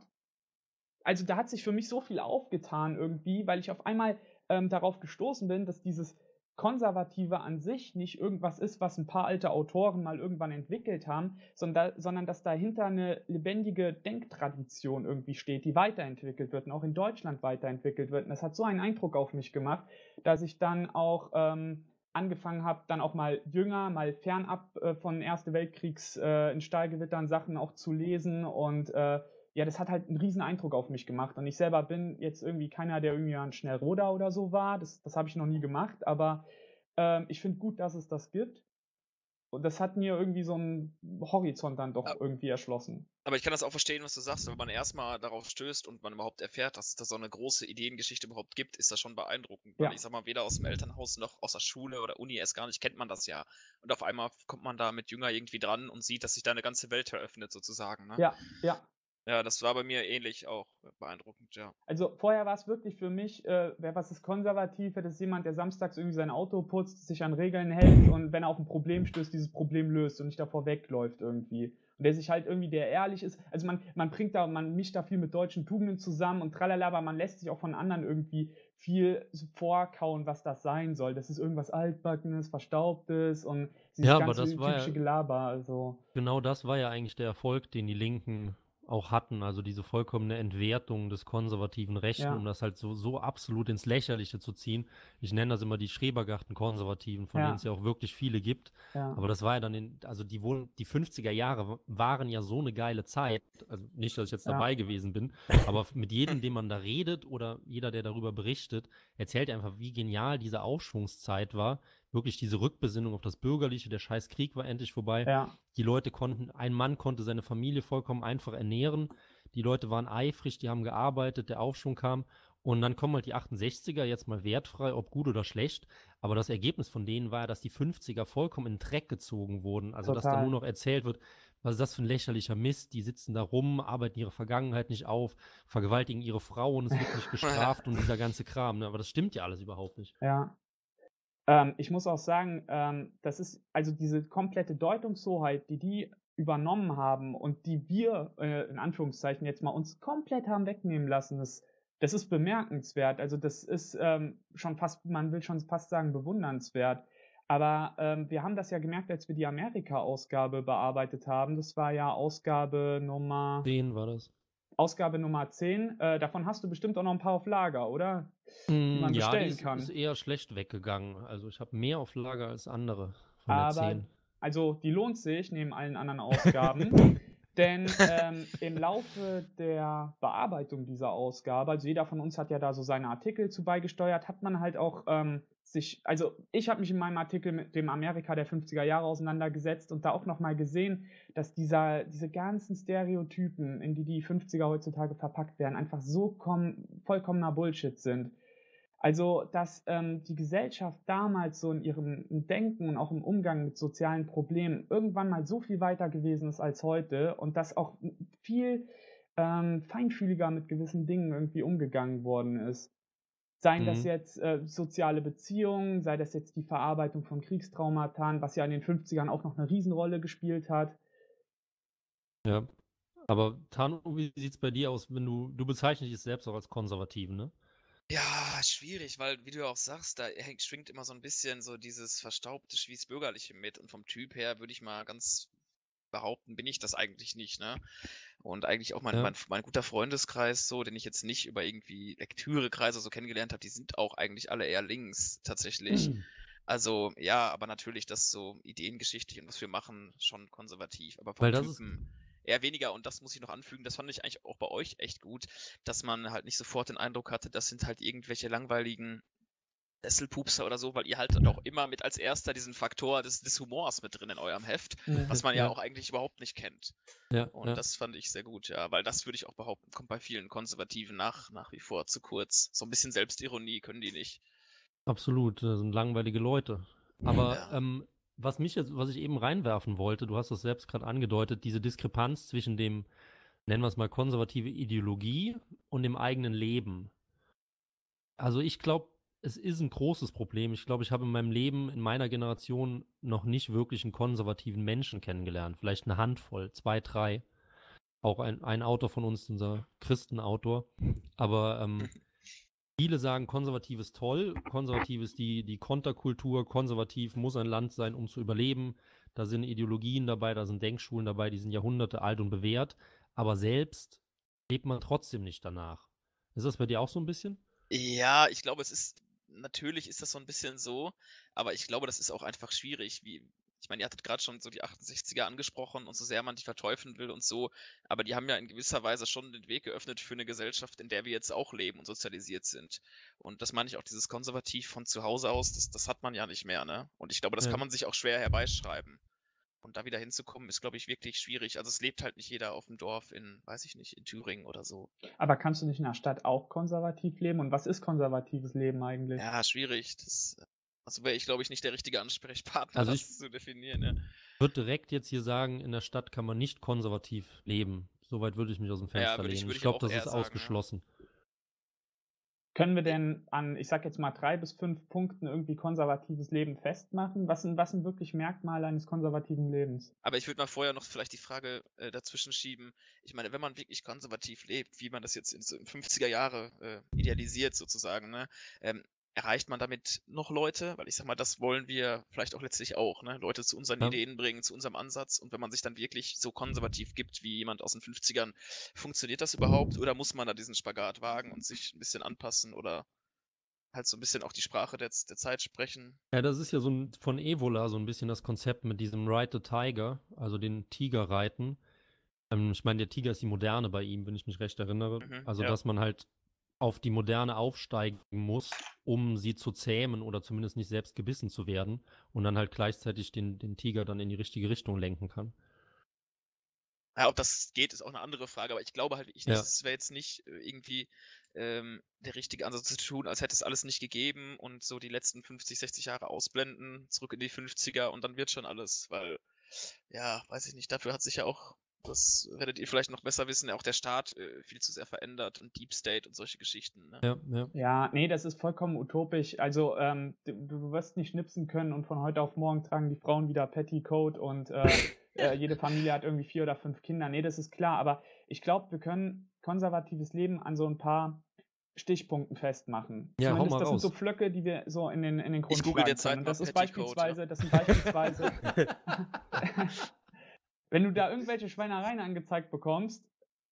[SPEAKER 2] Also da hat sich für mich so viel aufgetan irgendwie, weil ich auf einmal ähm, darauf gestoßen bin, dass dieses Konservative an sich nicht irgendwas ist, was ein paar alte Autoren mal irgendwann entwickelt haben, sondern, sondern dass dahinter eine lebendige Denktradition irgendwie steht, die weiterentwickelt wird und auch in Deutschland weiterentwickelt wird. Und das hat so einen Eindruck auf mich gemacht, dass ich dann auch ähm, angefangen habe, dann auch mal jünger, mal fernab äh, von Erste Weltkriegs äh, in Stahlgewittern Sachen auch zu lesen und äh, ja, das hat halt einen riesen Eindruck auf mich gemacht. Und ich selber bin jetzt irgendwie keiner, der irgendwie ein Schnellroder oder so war. Das, das habe ich noch nie gemacht, aber ähm, ich finde gut, dass es das gibt. Und das hat mir irgendwie so einen Horizont dann doch
[SPEAKER 3] Ja.
[SPEAKER 2] irgendwie erschlossen.
[SPEAKER 3] Aber ich kann das auch verstehen, was du sagst. Wenn man erstmal darauf stößt und man überhaupt erfährt, dass es da so eine große Ideengeschichte überhaupt gibt, ist das schon beeindruckend. Weil
[SPEAKER 2] Ja.
[SPEAKER 3] ich sag mal, weder aus dem Elternhaus noch aus der Schule oder Uni erst gar nicht kennt man das ja. Und auf einmal kommt man da mit Jünger irgendwie dran und sieht, dass sich da eine ganze Welt eröffnet, sozusagen. Ne?
[SPEAKER 2] Ja, ja.
[SPEAKER 3] Ja, das war bei mir ähnlich auch beeindruckend, ja.
[SPEAKER 2] Also vorher war es wirklich für mich, äh, wer was ist konservativ, das ist jemand, der samstags irgendwie sein Auto putzt, sich an Regeln hält und wenn er auf ein Problem stößt, dieses Problem löst und nicht davor wegläuft irgendwie. Und der sich halt irgendwie, der ehrlich ist. Also man, man bringt da, man mischt da viel mit deutschen Tugenden zusammen und tralala, aber man lässt sich auch von anderen irgendwie viel vorkauen, was das sein soll. Das ist irgendwas Altbackenes, Verstaubtes und dieses
[SPEAKER 1] Ja, aber
[SPEAKER 2] ganze
[SPEAKER 1] das war ja-
[SPEAKER 2] typische Gelaber. Also
[SPEAKER 1] Genau das war ja eigentlich der Erfolg, den die Linken auch hatten, also diese vollkommene Entwertung des konservativen Rechten,
[SPEAKER 2] Ja.
[SPEAKER 1] um das halt so, so absolut ins Lächerliche zu ziehen. Ich nenne das immer die Schrebergarten-Konservativen, von
[SPEAKER 2] Ja.
[SPEAKER 1] denen es ja auch wirklich viele gibt.
[SPEAKER 2] ja.
[SPEAKER 1] Aber das war ja dann in, also die wohl, die 50er Jahre waren ja so eine geile Zeit. Also nicht, dass ich jetzt dabei gewesen bin, aber mit jedem, dem man da redet oder jeder, der darüber berichtet, erzählt einfach, wie genial diese Aufschwungszeit war. Wirklich diese Rückbesinnung auf das Bürgerliche, der scheiß Krieg war endlich vorbei.
[SPEAKER 2] ja.
[SPEAKER 1] Die Leute konnten, ein Mann konnte seine Familie vollkommen einfach ernähren. Die Leute waren eifrig, die haben gearbeitet, der Aufschwung kam. Und dann kommen halt die 68er, jetzt mal wertfrei, ob gut oder schlecht. Aber das Ergebnis von denen war, dass die 50er vollkommen in den Dreck gezogen wurden. Also, dass da
[SPEAKER 2] Total.
[SPEAKER 1] nur noch erzählt wird, was ist das für ein lächerlicher Mist? Die sitzen da rum, arbeiten ihre Vergangenheit nicht auf, vergewaltigen ihre Frauen, es wird nicht gestraft und dieser ganze Kram. Ne? Aber das stimmt ja alles überhaupt nicht.
[SPEAKER 2] Ja. Ähm, ich muss auch sagen, ähm, das ist also diese komplette Deutungshoheit, die die übernommen haben und die wir äh, in Anführungszeichen jetzt mal uns komplett haben wegnehmen lassen, das, das ist bemerkenswert. Also das ist ähm, schon fast, man will schon fast sagen, bewundernswert. Aber ähm, wir haben das ja gemerkt, als wir die Amerika-Ausgabe bearbeitet haben. Das war ja Ausgabe Nummer,
[SPEAKER 1] Den war das.
[SPEAKER 2] Ausgabe Nummer 10. Äh, davon hast du bestimmt auch noch ein paar auf Lager, oder?
[SPEAKER 1] Mm,
[SPEAKER 2] man
[SPEAKER 1] ja,
[SPEAKER 2] bestellen
[SPEAKER 1] die ist,
[SPEAKER 2] kann.
[SPEAKER 1] ist eher schlecht weggegangen. Also ich habe mehr auf Lager als andere von der
[SPEAKER 2] Aber
[SPEAKER 1] 10.
[SPEAKER 2] Also die lohnt sich neben allen anderen Ausgaben. denn ähm, im Laufe der Bearbeitung dieser Ausgabe, also jeder von uns hat ja da so seine Artikel zu beigesteuert, hat man halt auch ähm, sich, also ich habe mich in meinem Artikel mit dem Amerika der 50er Jahre auseinandergesetzt und da auch nochmal gesehen, dass dieser, diese ganzen Stereotypen, in die die 50er heutzutage verpackt werden, einfach so komm, vollkommener Bullshit sind. Also, dass ähm, die Gesellschaft damals so in ihrem Denken und auch im Umgang mit sozialen Problemen irgendwann mal so viel weiter gewesen ist als heute und dass auch viel ähm, feinfühliger mit gewissen Dingen irgendwie umgegangen worden ist. Seien das
[SPEAKER 1] Mhm.
[SPEAKER 2] jetzt äh, soziale Beziehungen, sei das jetzt die Verarbeitung von Kriegstraumata, was ja in den 50ern auch noch eine Riesenrolle gespielt hat.
[SPEAKER 1] Ja. Aber Tano, wie sieht's bei dir aus, wenn du, du bezeichnest dich selbst auch als Konservativen, ne?
[SPEAKER 3] Ja, schwierig, weil, wie du auch sagst, da hängt, schwingt immer so ein bisschen so dieses verstaubte Schwießbürgerliche mit. Und vom Typ her würde ich mal ganz behaupten, bin ich das eigentlich nicht, ne? Und eigentlich auch mein,
[SPEAKER 1] Ja.
[SPEAKER 3] mein, mein guter Freundeskreis, so, den ich jetzt nicht über irgendwie Lektürekreise so kennengelernt habe, die sind auch eigentlich alle eher links, tatsächlich. Also, ja, aber natürlich, das so ideengeschichtlich und was wir machen, schon konservativ. Aber vom
[SPEAKER 1] Weil
[SPEAKER 3] Typen eher weniger. Und das muss ich noch anfügen, das fand ich eigentlich auch bei euch echt gut, dass man halt nicht sofort den Eindruck hatte, das sind halt irgendwelche langweiligen Sesselpupser oder so, weil ihr halt auch immer mit als erster diesen Faktor des, des Humors mit drin in eurem Heft, was man ja,
[SPEAKER 1] Ja.
[SPEAKER 3] auch eigentlich überhaupt nicht kennt.
[SPEAKER 1] Ja,
[SPEAKER 3] Und
[SPEAKER 1] ja.
[SPEAKER 3] das fand ich sehr gut, ja, weil das würde ich auch behaupten, kommt bei vielen Konservativen nach, nach wie vor zu kurz. So ein bisschen Selbstironie können die nicht.
[SPEAKER 1] Absolut, das sind langweilige Leute. Aber
[SPEAKER 3] Ja.
[SPEAKER 1] ähm, was mich jetzt, was ich eben reinwerfen wollte, du hast das selbst gerade angedeutet, diese Diskrepanz zwischen dem, nennen wir es mal, konservative Ideologie und dem eigenen Leben. Also ich glaube, es ist ein großes Problem. Ich glaube, ich habe in meinem Leben, in meiner Generation noch nicht wirklich einen konservativen Menschen kennengelernt. Vielleicht eine Handvoll, zwei, drei. Auch ein, ein Autor von uns, unser Christenautor. Aber ähm, Viele sagen, konservativ ist toll, konservativ ist die, die Konterkultur, konservativ muss ein Land sein, um zu überleben. Da sind Ideologien dabei, da sind Denkschulen dabei, die sind Jahrhunderte alt und bewährt. Aber selbst lebt man trotzdem nicht danach. Ist das bei dir auch so ein bisschen?
[SPEAKER 3] Ja, ich glaube, es ist, natürlich ist das so ein bisschen so, aber ich glaube, das ist auch einfach schwierig, wie, ich meine, ihr hattet gerade schon so die 68er angesprochen und so sehr man die verteufeln will und so, aber die haben ja in gewisser Weise schon den Weg geöffnet für eine Gesellschaft, in der wir jetzt auch leben und sozialisiert sind. Und das meine ich auch, dieses Konservativ von zu Hause aus, das, das hat man ja nicht mehr, ne? Und ich glaube, das
[SPEAKER 1] Ja.
[SPEAKER 3] kann man sich auch schwer herbeischreiben. Und da wieder hinzukommen, ist, glaube ich, wirklich schwierig. Also es lebt halt nicht jeder auf dem Dorf in, weiß ich nicht, in Thüringen oder so.
[SPEAKER 2] Aber kannst du nicht in der Stadt auch konservativ leben? Und was ist konservatives Leben eigentlich?
[SPEAKER 3] Ja, schwierig. Das, also wäre ich, glaube ich, nicht der richtige Ansprechpartner,
[SPEAKER 1] Also
[SPEAKER 3] das
[SPEAKER 1] ich-
[SPEAKER 3] zu definieren. Ne?
[SPEAKER 1] Ich würde direkt jetzt hier sagen, in der Stadt kann man nicht konservativ leben. Soweit würde ich mich aus dem Fenster lehnen.
[SPEAKER 3] würde
[SPEAKER 1] Ich
[SPEAKER 3] ich
[SPEAKER 1] glaube, das ist
[SPEAKER 3] sagen, ja.
[SPEAKER 2] Können wir denn an, ich sag jetzt mal, drei bis fünf Punkten irgendwie konservatives Leben festmachen? Was sind, was sind wirklich Merkmale eines konservativen Lebens?
[SPEAKER 3] Aber ich würde mal vorher noch vielleicht die Frage äh, dazwischen schieben. Ich meine, wenn man wirklich konservativ lebt, wie man das jetzt in so in 50er Jahre äh, idealisiert sozusagen, ne, ähm, erreicht man damit noch Leute? Weil ich sag mal, das wollen wir vielleicht auch letztlich auch, ne? Leute zu unseren
[SPEAKER 1] Ja.
[SPEAKER 3] Ideen bringen, zu unserem Ansatz. Und wenn man sich dann wirklich so konservativ gibt wie jemand aus den 50ern, funktioniert das überhaupt? Oder muss man da diesen Spagat wagen und sich ein bisschen anpassen oder halt so ein bisschen auch die Sprache der, der Zeit sprechen?
[SPEAKER 1] Ja, das ist ja so ein, von Evola so ein bisschen das Konzept mit diesem Ride the Tiger, also den Tiger reiten. Ähm, ich meine, der Tiger ist die Moderne bei ihm, wenn ich mich recht erinnere.
[SPEAKER 3] Mhm,
[SPEAKER 1] also,
[SPEAKER 3] ja.
[SPEAKER 1] dass man halt auf die Moderne aufsteigen muss, um sie zu zähmen oder zumindest nicht selbst gebissen zu werden und dann halt gleichzeitig den, den Tiger dann in die richtige Richtung lenken kann.
[SPEAKER 3] Ja, ob das geht, ist auch eine andere Frage, aber ich glaube halt wirklich
[SPEAKER 1] Ja.
[SPEAKER 3] es wäre jetzt nicht äh, irgendwie ähm, der richtige Ansatz zu tun, als hätte es alles nicht gegeben und so die letzten 50, 60 Jahre ausblenden, zurück in die 50er und dann wird schon alles, weil, ja, weiß ich nicht, dafür hat sich ja auch, das werdet ihr vielleicht noch besser wissen, auch der Staat äh, viel zu sehr verändert und Deep State und solche Geschichten. Ne?
[SPEAKER 1] Ja, ja.
[SPEAKER 2] Ja, nee, das ist vollkommen utopisch. Also, ähm, du, du wirst nicht schnipsen können und von heute auf morgen tragen die Frauen wieder Petticoat und äh, äh, jede Familie hat irgendwie vier oder fünf Kinder. Nee, das ist klar, aber ich glaube, wir können konservatives Leben an so ein paar Stichpunkten festmachen.
[SPEAKER 1] Ja, hau
[SPEAKER 2] Zumindest,
[SPEAKER 1] mal
[SPEAKER 2] das
[SPEAKER 1] raus.
[SPEAKER 2] sind so Flöcke, die wir so in den, in den Grund
[SPEAKER 3] Ich google derzeit
[SPEAKER 2] können. Und
[SPEAKER 3] mal
[SPEAKER 2] das ist beispielsweise,
[SPEAKER 3] ja.
[SPEAKER 2] das sind beispielsweise, wenn du da irgendwelche Schweinereien angezeigt bekommst,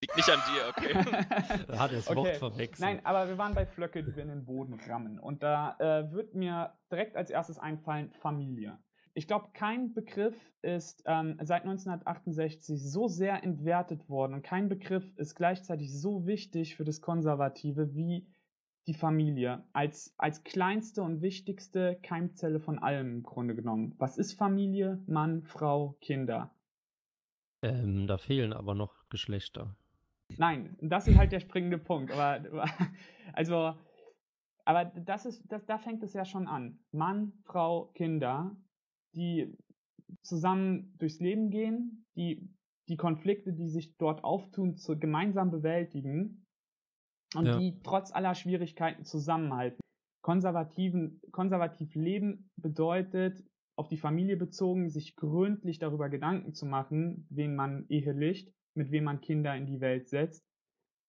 [SPEAKER 3] Liegt nicht an dir, okay?
[SPEAKER 1] Da hat er das Wort verwechselt.
[SPEAKER 2] Nein, aber wir waren bei Flöcke, die wir in den Boden rammen. Und da äh, wird mir direkt als erstes einfallen Familie. Ich glaube, kein Begriff ist ähm, seit 1968 so sehr entwertet worden und kein Begriff ist gleichzeitig so wichtig für das Konservative wie die Familie als, als kleinste und wichtigste Keimzelle von allem im Grunde genommen. Was ist Familie? Mann, Frau, Kinder.
[SPEAKER 1] Ähm, da fehlen aber noch Geschlechter.
[SPEAKER 2] Nein, das ist halt der springende Punkt. Aber also, aber das ist, das, da fängt es ja schon an. Mann, Frau, Kinder, die zusammen durchs Leben gehen, die die Konflikte, die sich dort auftun, zu, gemeinsam bewältigen und
[SPEAKER 1] Ja.
[SPEAKER 2] die trotz aller Schwierigkeiten zusammenhalten. Konservativen, konservativ leben bedeutet, auf die Familie bezogen, sich gründlich darüber Gedanken zu machen, wen man ehelicht, mit wem man Kinder in die Welt setzt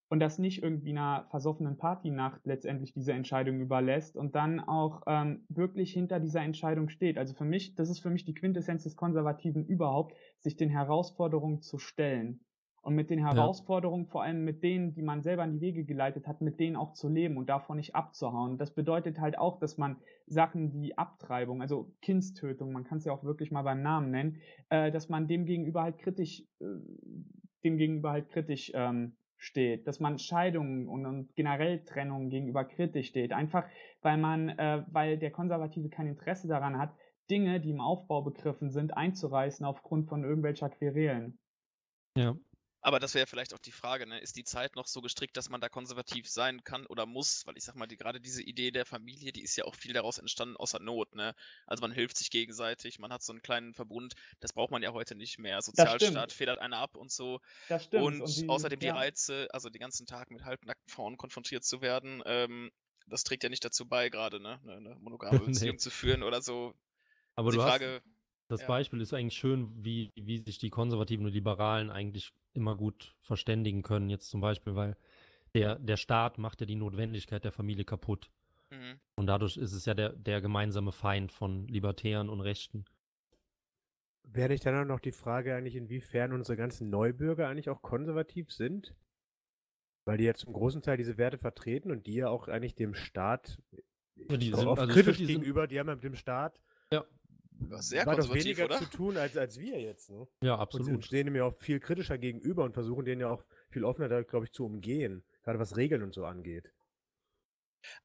[SPEAKER 2] und das nicht irgendwie einer versoffenen Partynacht letztendlich diese Entscheidung überlässt und dann auch ähm, wirklich hinter dieser Entscheidung steht. Also für mich, das ist für mich die Quintessenz des Konservativen überhaupt, sich den Herausforderungen zu stellen und mit den Herausforderungen, vor allem mit denen, die man selber in die Wege geleitet hat, mit denen auch zu leben und davon nicht abzuhauen. Das bedeutet halt auch, dass man Sachen wie Abtreibung, also Kindstötung, man kann es ja auch wirklich mal beim Namen nennen, äh, dass man dem gegenüber halt kritisch, äh, dem gegenüber halt kritisch ähm, steht, dass man Scheidungen und, und generell Trennungen gegenüber kritisch steht, einfach weil man, äh, weil der Konservative kein Interesse daran hat, Dinge, die im Aufbau begriffen sind, einzureißen aufgrund von irgendwelcher Querelen.
[SPEAKER 1] Ja.
[SPEAKER 3] Aber das wäre vielleicht auch die Frage, ne? ist die Zeit noch so gestrickt, dass man da konservativ sein kann oder muss? Weil ich sag mal, die, gerade diese Idee der Familie, die ist ja auch viel daraus entstanden aus der Not. Ne? Also man hilft sich gegenseitig, man hat so einen kleinen Verbund, das braucht man ja heute nicht mehr. Sozialstaat federt einer ab und so.
[SPEAKER 2] Das stimmt.
[SPEAKER 3] Und,
[SPEAKER 2] die-
[SPEAKER 3] außerdem die
[SPEAKER 2] ja.
[SPEAKER 3] Reize, also den ganzen Tag mit halbnackten Frauen konfrontiert zu werden, ähm, das trägt ja nicht dazu bei, gerade ne? eine, monogame
[SPEAKER 1] Nee.
[SPEAKER 3] Beziehung zu führen oder so.
[SPEAKER 1] Aber
[SPEAKER 3] die
[SPEAKER 1] du
[SPEAKER 3] Frage,
[SPEAKER 1] hast, das
[SPEAKER 3] ja.
[SPEAKER 1] Beispiel ist eigentlich schön, wie, wie sich die Konservativen und Liberalen eigentlich immer gut verständigen können. Jetzt zum Beispiel, weil der, der Staat macht ja die Notwendigkeit der Familie kaputt.
[SPEAKER 3] mhm.
[SPEAKER 1] Und dadurch ist es ja der, der gemeinsame Feind von Libertären und Rechten.
[SPEAKER 5] Wäre nicht dann auch noch die Frage eigentlich, inwiefern unsere ganzen Neubürger eigentlich auch konservativ sind? Weil die ja zum großen Teil diese Werte vertreten und die ja auch eigentlich dem Staat
[SPEAKER 1] Ja, die
[SPEAKER 5] auch
[SPEAKER 1] sind-
[SPEAKER 5] oft
[SPEAKER 1] also ich
[SPEAKER 5] kritisch
[SPEAKER 1] die sind-
[SPEAKER 5] gegenüber, die haben ja mit dem Staat
[SPEAKER 1] Ja.
[SPEAKER 3] Ja, sehr
[SPEAKER 5] war doch weniger
[SPEAKER 3] oder?
[SPEAKER 5] zu tun als, als wir jetzt. Ne?
[SPEAKER 1] Ja,
[SPEAKER 5] Und
[SPEAKER 1] absolut.
[SPEAKER 5] stehen dem ja auch viel kritischer gegenüber und versuchen den ja auch viel offener, glaube ich, zu umgehen. Gerade was Regeln und so angeht.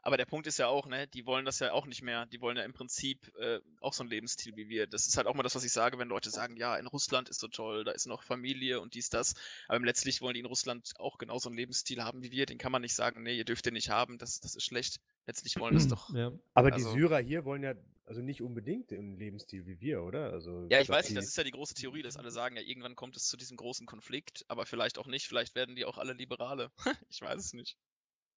[SPEAKER 3] Aber der Punkt ist ja auch, ne, die wollen das ja auch nicht mehr. Die wollen ja im Prinzip äh, auch so einen Lebensstil wie wir. Das ist halt auch mal das, was ich sage, wenn Leute sagen, ja, in Russland ist so toll, da ist noch Familie und dies, das. Aber letztlich wollen die in Russland auch genauso einen Lebensstil haben wie wir. Den kann man nicht sagen, nee, ihr dürft den nicht haben, das, das ist schlecht. Letztlich wollen das doch.
[SPEAKER 1] Ja.
[SPEAKER 5] Aber
[SPEAKER 3] Also-
[SPEAKER 5] die Syrer hier wollen ja also nicht unbedingt den Lebensstil wie wir, oder? Also,
[SPEAKER 3] Ja, ich weiß nicht, das ist ja die große Theorie, dass alle sagen, ja, irgendwann kommt es zu diesem großen Konflikt, aber vielleicht auch nicht. Vielleicht werden die auch alle Liberale. ich weiß es nicht.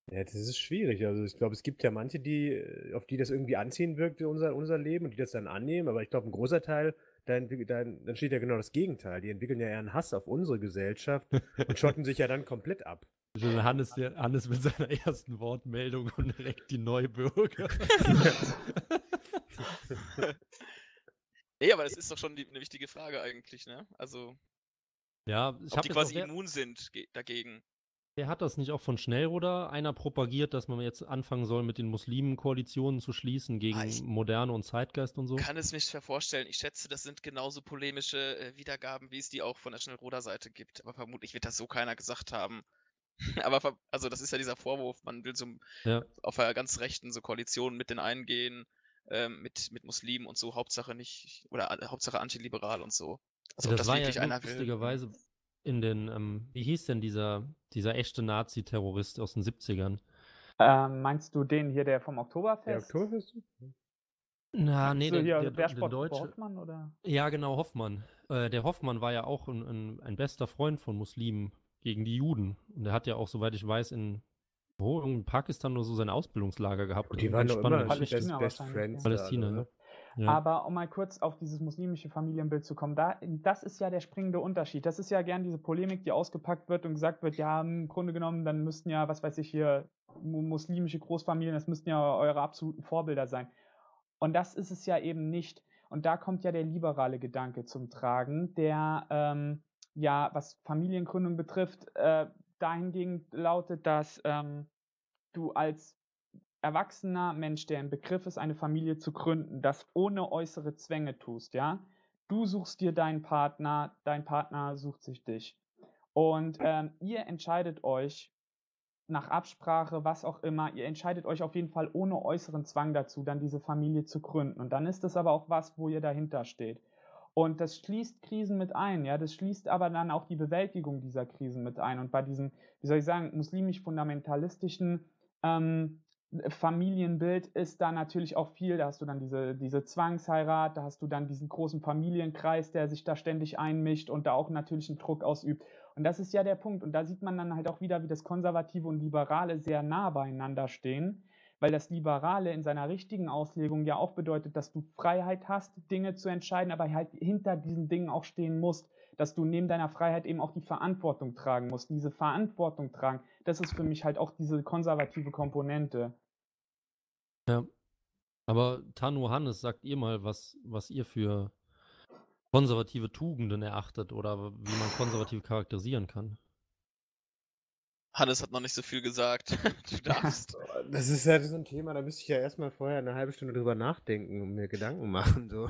[SPEAKER 5] Ja, das ist schwierig. Also ich glaube, es gibt ja manche, die, äh, auf die das irgendwie anziehen wirkt, unser, unser Leben, und die das dann annehmen, aber ich glaube, ein großer Teil, da entwickelt, da, dann steht ja genau das Gegenteil. Die entwickeln ja eher einen Hass auf unsere Gesellschaft und schotten sich ja dann komplett ab.
[SPEAKER 1] Also Hannes, der, Hannes mit seiner ersten Wortmeldung und direkt die Neubürger.
[SPEAKER 3] Nee, aber das ist doch schon die, eine wichtige Frage eigentlich, ne? Also,
[SPEAKER 1] ja, ich
[SPEAKER 3] ob die quasi immun sind ge dagegen.
[SPEAKER 1] Wer hat das nicht auch von Schnellruder einer propagiert, dass man jetzt anfangen soll, mit den Muslimen Koalitionen zu schließen gegen
[SPEAKER 3] Ah,
[SPEAKER 1] Moderne und Zeitgeist und so?
[SPEAKER 3] Kann es mich vorstellen. Ich schätze, das sind genauso polemische äh, Wiedergaben, wie es die auch von der Schnellroder-Seite gibt. Aber vermutlich wird das so keiner gesagt haben. Aber ver- also das ist ja dieser Vorwurf, man will so
[SPEAKER 1] Ja.
[SPEAKER 3] auf der ganz rechten so Koalitionen mit den eingehen, ähm, mit, mit Muslimen und so, Hauptsache nicht, oder äh, Hauptsache antiliberal und so. Also
[SPEAKER 1] Ja,
[SPEAKER 3] ob
[SPEAKER 1] das, war ja
[SPEAKER 3] wirklich einer will.
[SPEAKER 1] lustigerweise in den, ähm, wie hieß denn dieser, dieser echte Nazi-Terrorist aus den 70ern?
[SPEAKER 2] Ähm, meinst du den hier, der vom Oktoberfest?
[SPEAKER 5] Der Oktoberfest?
[SPEAKER 1] Na, nee,
[SPEAKER 2] so
[SPEAKER 1] der,
[SPEAKER 2] hier,
[SPEAKER 1] der, der
[SPEAKER 2] Wehrsport
[SPEAKER 1] Deutsche.
[SPEAKER 2] Hoffmann oder?
[SPEAKER 1] Ja, genau, Hoffmann. Äh, der Hoffmann war ja auch ein, ein, ein bester Freund von Muslimen gegen die Juden. Und er hat ja auch, soweit ich weiß, in, wo, in Pakistan nur so sein Ausbildungslager gehabt.
[SPEAKER 5] Und die
[SPEAKER 1] Eine
[SPEAKER 5] waren doch
[SPEAKER 1] spannende
[SPEAKER 5] immer
[SPEAKER 1] Geschichte.
[SPEAKER 5] Best,
[SPEAKER 2] Palästina
[SPEAKER 5] Best
[SPEAKER 2] wahrscheinlich,
[SPEAKER 5] Friends.
[SPEAKER 2] ja.
[SPEAKER 5] da
[SPEAKER 1] Palästina,
[SPEAKER 5] alle,
[SPEAKER 1] ne? Ja.
[SPEAKER 2] Aber um mal kurz auf dieses muslimische Familienbild zu kommen, da, das ist ja der springende Unterschied. Das ist ja gern diese Polemik, die ausgepackt wird und gesagt wird, ja, im Grunde genommen, dann müssten ja, was weiß ich hier, mu- muslimische Großfamilien, das müssten ja eure absoluten Vorbilder sein. Und das ist es ja eben nicht. Und da kommt ja der liberale Gedanke zum Tragen, der ähm, ja, was Familiengründung betrifft, äh, dahingehend lautet, dass ähm, du als erwachsener Mensch, der im Begriff ist, eine Familie zu gründen, das ohne äußere Zwänge tust, ja. Du suchst dir deinen Partner, dein Partner sucht sich dich. Und ähm, ihr entscheidet euch nach Absprache, was auch immer, ihr entscheidet euch auf jeden Fall ohne äußeren Zwang dazu, dann diese Familie zu gründen. Und dann ist es aber auch was, wo ihr dahinter steht. Und das schließt Krisen mit ein, ja, das schließt aber dann auch die Bewältigung dieser Krisen mit ein. Und bei diesem, wie soll ich sagen, muslimisch-fundamentalistischen ähm, Familienbild ist da natürlich auch viel. Da hast du dann diese, diese Zwangsheirat, da hast du dann diesen großen Familienkreis, der sich da ständig einmischt und da auch natürlich einen Druck ausübt. Und das ist ja der Punkt. Und da sieht man dann halt auch wieder, wie das Konservative und Liberale sehr nah beieinander stehen, weil das Liberale in seiner richtigen Auslegung ja auch bedeutet, dass du Freiheit hast, Dinge zu entscheiden, aber halt hinter diesen Dingen auch stehen musst, dass du neben deiner Freiheit eben auch die Verantwortung tragen musst. Diese Verantwortung tragen, das ist für mich halt auch diese konservative Komponente.
[SPEAKER 1] Ja. Aber Tanu Hannes, sagt ihr mal, was, was ihr für konservative Tugenden erachtet oder wie man konservativ charakterisieren kann.
[SPEAKER 3] Hannes hat noch nicht so viel gesagt. Du darfst.
[SPEAKER 5] Das ist ja so ein Thema, da müsste ich ja erstmal vorher eine halbe Stunde drüber nachdenken und mir Gedanken machen. So.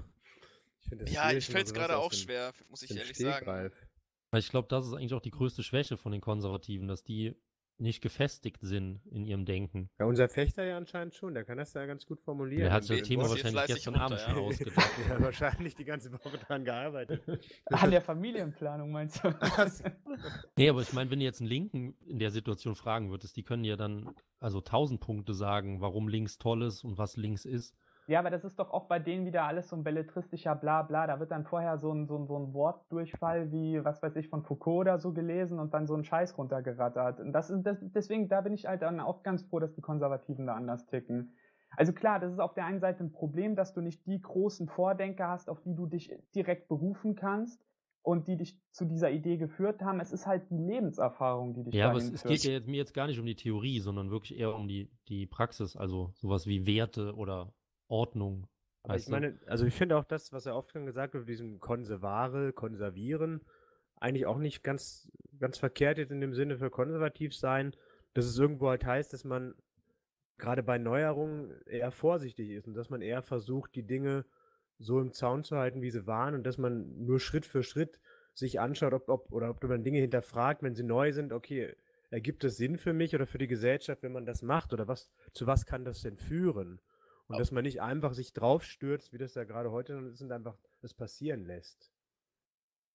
[SPEAKER 5] Ich find das
[SPEAKER 3] ja, ich fällt es gerade auch
[SPEAKER 5] dem-
[SPEAKER 3] schwer, muss ich ehrlich sagen.
[SPEAKER 5] Stegreif.
[SPEAKER 1] Weil ich glaube, das ist eigentlich auch die größte Schwäche von den Konservativen, dass die nicht gefestigt sind in ihrem Denken.
[SPEAKER 5] Ja, unser Fechter ja anscheinend schon, der kann das ja ganz gut formulieren.
[SPEAKER 1] Der hat
[SPEAKER 5] den
[SPEAKER 1] Thema wahrscheinlich gestern Abend schon
[SPEAKER 3] ja.
[SPEAKER 1] ausgedacht.
[SPEAKER 5] Ja, wahrscheinlich die ganze Woche dran gearbeitet.
[SPEAKER 2] An der Familienplanung meinst du?
[SPEAKER 1] Nee, aber ich meine, wenn du jetzt einen Linken in der Situation fragen würdest, die können ja dann also tausend Punkte sagen, warum links toll ist und was links ist.
[SPEAKER 2] Ja, aber das ist doch auch bei denen wieder alles so ein belletristischer Blabla. Da wird dann vorher so ein, so, ein, so ein Wortdurchfall wie, was weiß ich, von Foucault oder so gelesen und dann so ein Scheiß runtergerattert. Und das ist, das, deswegen, da bin ich halt dann auch ganz froh, dass die Konservativen da anders ticken. Also klar, das ist auf der einen Seite ein Problem, dass du nicht die großen Vordenker hast, auf die du dich direkt berufen kannst und die dich zu dieser Idee geführt haben. Es ist halt die Lebenserfahrung, die dich
[SPEAKER 1] Ja, aber es, es geht ja jetzt, mir jetzt gar nicht um die Theorie, sondern wirklich eher um die, die Praxis, also sowas wie Werte oder Ordnung.
[SPEAKER 5] Aber ich meine, also ich finde auch das, was er oft schon gesagt hat, mit diesem Konservare, Konservieren, eigentlich auch nicht ganz, ganz verkehrt jetzt in dem Sinne für konservativ sein, dass es irgendwo halt heißt, dass man gerade bei Neuerungen eher vorsichtig ist und dass man eher versucht, die Dinge so im Zaun zu halten, wie sie waren und dass man nur Schritt für Schritt sich anschaut, ob, ob oder ob man Dinge hinterfragt, wenn sie neu sind, okay, ergibt es Sinn für mich oder für die Gesellschaft, wenn man das macht oder was, zu was kann das denn führen? Und dass man nicht einfach sich draufstürzt, wie das ja gerade heute ist und einfach das passieren lässt.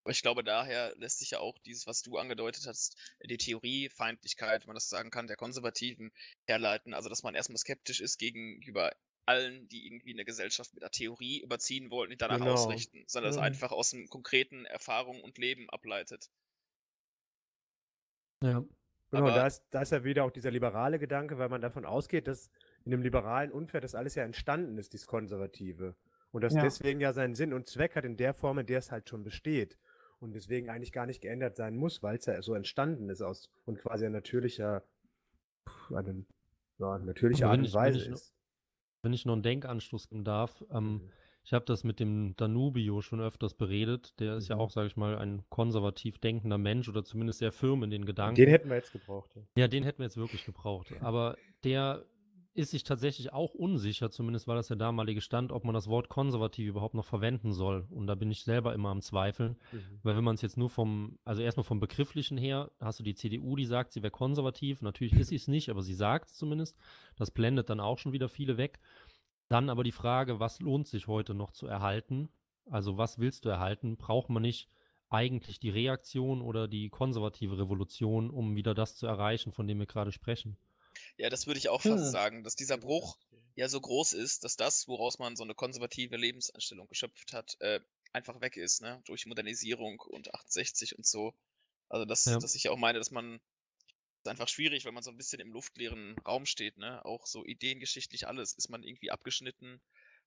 [SPEAKER 3] Aber ich glaube, daher lässt sich ja auch dieses, was du angedeutet hast, die Theoriefeindlichkeit, wenn man das sagen kann, der Konservativen herleiten. Also, dass man erstmal skeptisch ist gegenüber allen, die irgendwie eine Gesellschaft mit einer Theorie überziehen wollen und danach
[SPEAKER 5] Genau.
[SPEAKER 3] ausrichten, sondern es
[SPEAKER 5] Mhm.
[SPEAKER 3] einfach aus dem konkreten Erfahrung und Leben ableitet.
[SPEAKER 1] Ja.
[SPEAKER 5] Genau, da ist, da ist ja wieder auch dieser liberale Gedanke, weil man davon ausgeht, dass in dem liberalen Umfeld das alles ja entstanden ist, dieses Konservative. Und das
[SPEAKER 2] Ja.
[SPEAKER 5] deswegen ja seinen Sinn und Zweck hat in der Form, in der es halt schon besteht. Und deswegen eigentlich gar nicht geändert sein muss, weil es ja so entstanden ist aus und quasi ein natürlicher, eine, ja, natürliche
[SPEAKER 1] Aber
[SPEAKER 5] Art
[SPEAKER 1] wenn
[SPEAKER 5] und
[SPEAKER 1] ich- wenn
[SPEAKER 5] Weise
[SPEAKER 1] ich noch-
[SPEAKER 5] ist.
[SPEAKER 1] Wenn ich noch einen Denkanstoß geben darf, ähm,
[SPEAKER 5] Mhm.
[SPEAKER 1] ich habe das mit dem Danubio schon öfters beredet. Der ist ja
[SPEAKER 5] Mhm.
[SPEAKER 1] auch, sage ich mal, ein konservativ denkender Mensch oder zumindest sehr firm in den Gedanken.
[SPEAKER 5] Den hätten wir jetzt gebraucht. Ja.
[SPEAKER 1] Ja, den hätten wir jetzt wirklich gebraucht. Aber der ist sich tatsächlich auch unsicher, zumindest war das der damalige Stand, ob man das Wort konservativ überhaupt noch verwenden soll. Und da bin ich selber immer am Zweifeln.
[SPEAKER 5] Mhm.
[SPEAKER 1] Weil wenn man es jetzt nur vom, also erstmal vom Begrifflichen her, hast du die CDU, die sagt, sie wäre konservativ. Natürlich ist sie es nicht, aber sie sagt es zumindest. Das blendet dann auch schon wieder viele weg. Dann aber die Frage, was lohnt sich heute noch zu erhalten? Also was willst du erhalten? Braucht man nicht eigentlich die Reaktion oder die konservative Revolution, um wieder das zu erreichen, von dem wir gerade sprechen?
[SPEAKER 3] Ja, das würde ich auch
[SPEAKER 2] Hm.
[SPEAKER 3] fast sagen, dass dieser Bruch ja so groß ist, dass das, woraus man so eine konservative Lebenseinstellung geschöpft hat, äh, einfach weg ist, ne? Durch Modernisierung und 68 und so. Also das,
[SPEAKER 1] Ja.
[SPEAKER 3] dass ich ja auch meine, dass man ist einfach schwierig, wenn man so ein bisschen im luftleeren Raum steht, ne? Auch so ideengeschichtlich alles ist man irgendwie abgeschnitten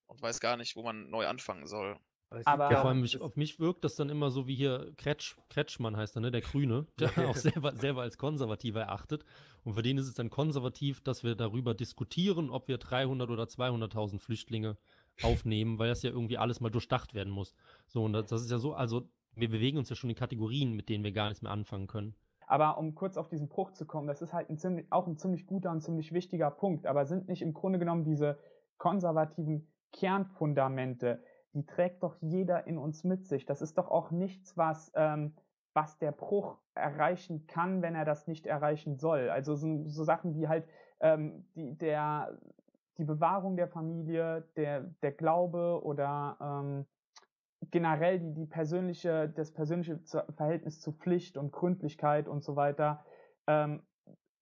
[SPEAKER 3] und weiß gar nicht, wo man neu anfangen soll.
[SPEAKER 5] Aber
[SPEAKER 1] Ja, vor allem mich,
[SPEAKER 5] das-
[SPEAKER 1] auf mich wirkt das dann immer so wie hier Kretsch, Kretschmann heißt er, ne? Der Grüne, der auch selber, selber als konservativ erachtet. Und für den ist es dann konservativ, dass wir darüber diskutieren, ob wir 300 oder 200.000 Flüchtlinge aufnehmen, weil das ja irgendwie alles mal durchdacht werden muss. So, und das, das ist ja so, also wir bewegen uns ja schon in Kategorien, mit denen wir gar nichts mehr anfangen können.
[SPEAKER 2] Aber um kurz auf diesen Bruch zu kommen, das ist halt ein ziemlich, auch ein ziemlich guter und ziemlich wichtiger Punkt. Aber sind nicht im Grunde genommen diese konservativen Kernfundamente, die trägt doch jeder in uns mit sich. Das ist doch auch nichts, was, ähm, was der Bruch erreichen kann, wenn er das nicht erreichen soll. Also so, so Sachen wie halt ähm, die, der, die Bewahrung der Familie, der, der Glaube oder ähm, generell die, die persönliche, das persönliche Verhältnis zu Pflicht und Gründlichkeit und so weiter, ähm,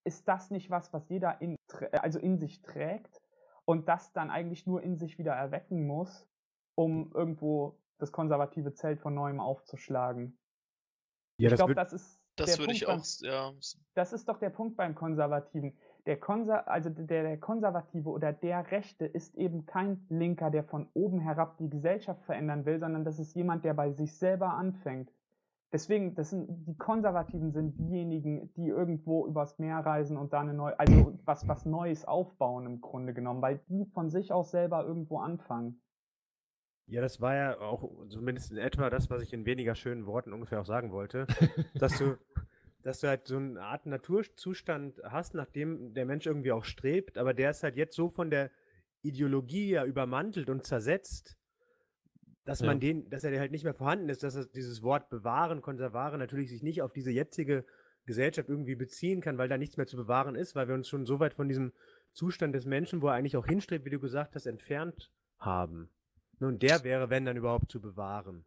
[SPEAKER 2] ist das nicht was, was jeder in, also in sich trägt und das dann eigentlich nur in sich wieder erwecken muss, um irgendwo das konservative Zelt von neuem aufzuschlagen?
[SPEAKER 5] ja,
[SPEAKER 2] ich
[SPEAKER 5] das
[SPEAKER 2] glaube, das ist
[SPEAKER 3] Das
[SPEAKER 2] der
[SPEAKER 3] würde
[SPEAKER 2] Punkt
[SPEAKER 3] ich
[SPEAKER 2] beim-
[SPEAKER 3] auch, s- ja,
[SPEAKER 2] das ist doch der Punkt beim Konservativen. Der, Konser also der, der Konservative oder der Rechte ist eben kein Linker, der von oben herab die Gesellschaft verändern will, sondern das ist jemand, der bei sich selber anfängt. Deswegen, das sind, die Konservativen sind diejenigen, die irgendwo übers Meer reisen und da eine neue, also was, was Neues aufbauen im Grunde genommen, weil die von sich aus selber irgendwo anfangen.
[SPEAKER 5] Ja, das war ja auch zumindest in etwa das, was ich in weniger schönen Worten ungefähr auch sagen wollte, dass du, dass du halt so eine Art Naturzustand hast, nach dem der Mensch irgendwie auch strebt, aber der ist halt jetzt so von der Ideologie ja übermantelt und zersetzt, dass
[SPEAKER 1] Ja.
[SPEAKER 5] man den, dass er halt nicht mehr vorhanden ist, dass es dieses Wort bewahren, konservaren natürlich sich nicht auf diese jetzige Gesellschaft irgendwie beziehen kann, weil da nichts mehr zu bewahren ist, weil wir uns schon so weit von diesem Zustand des Menschen, wo er eigentlich auch hinstrebt, wie du gesagt hast, entfernt haben. Nun, der wäre, wenn dann überhaupt zu bewahren.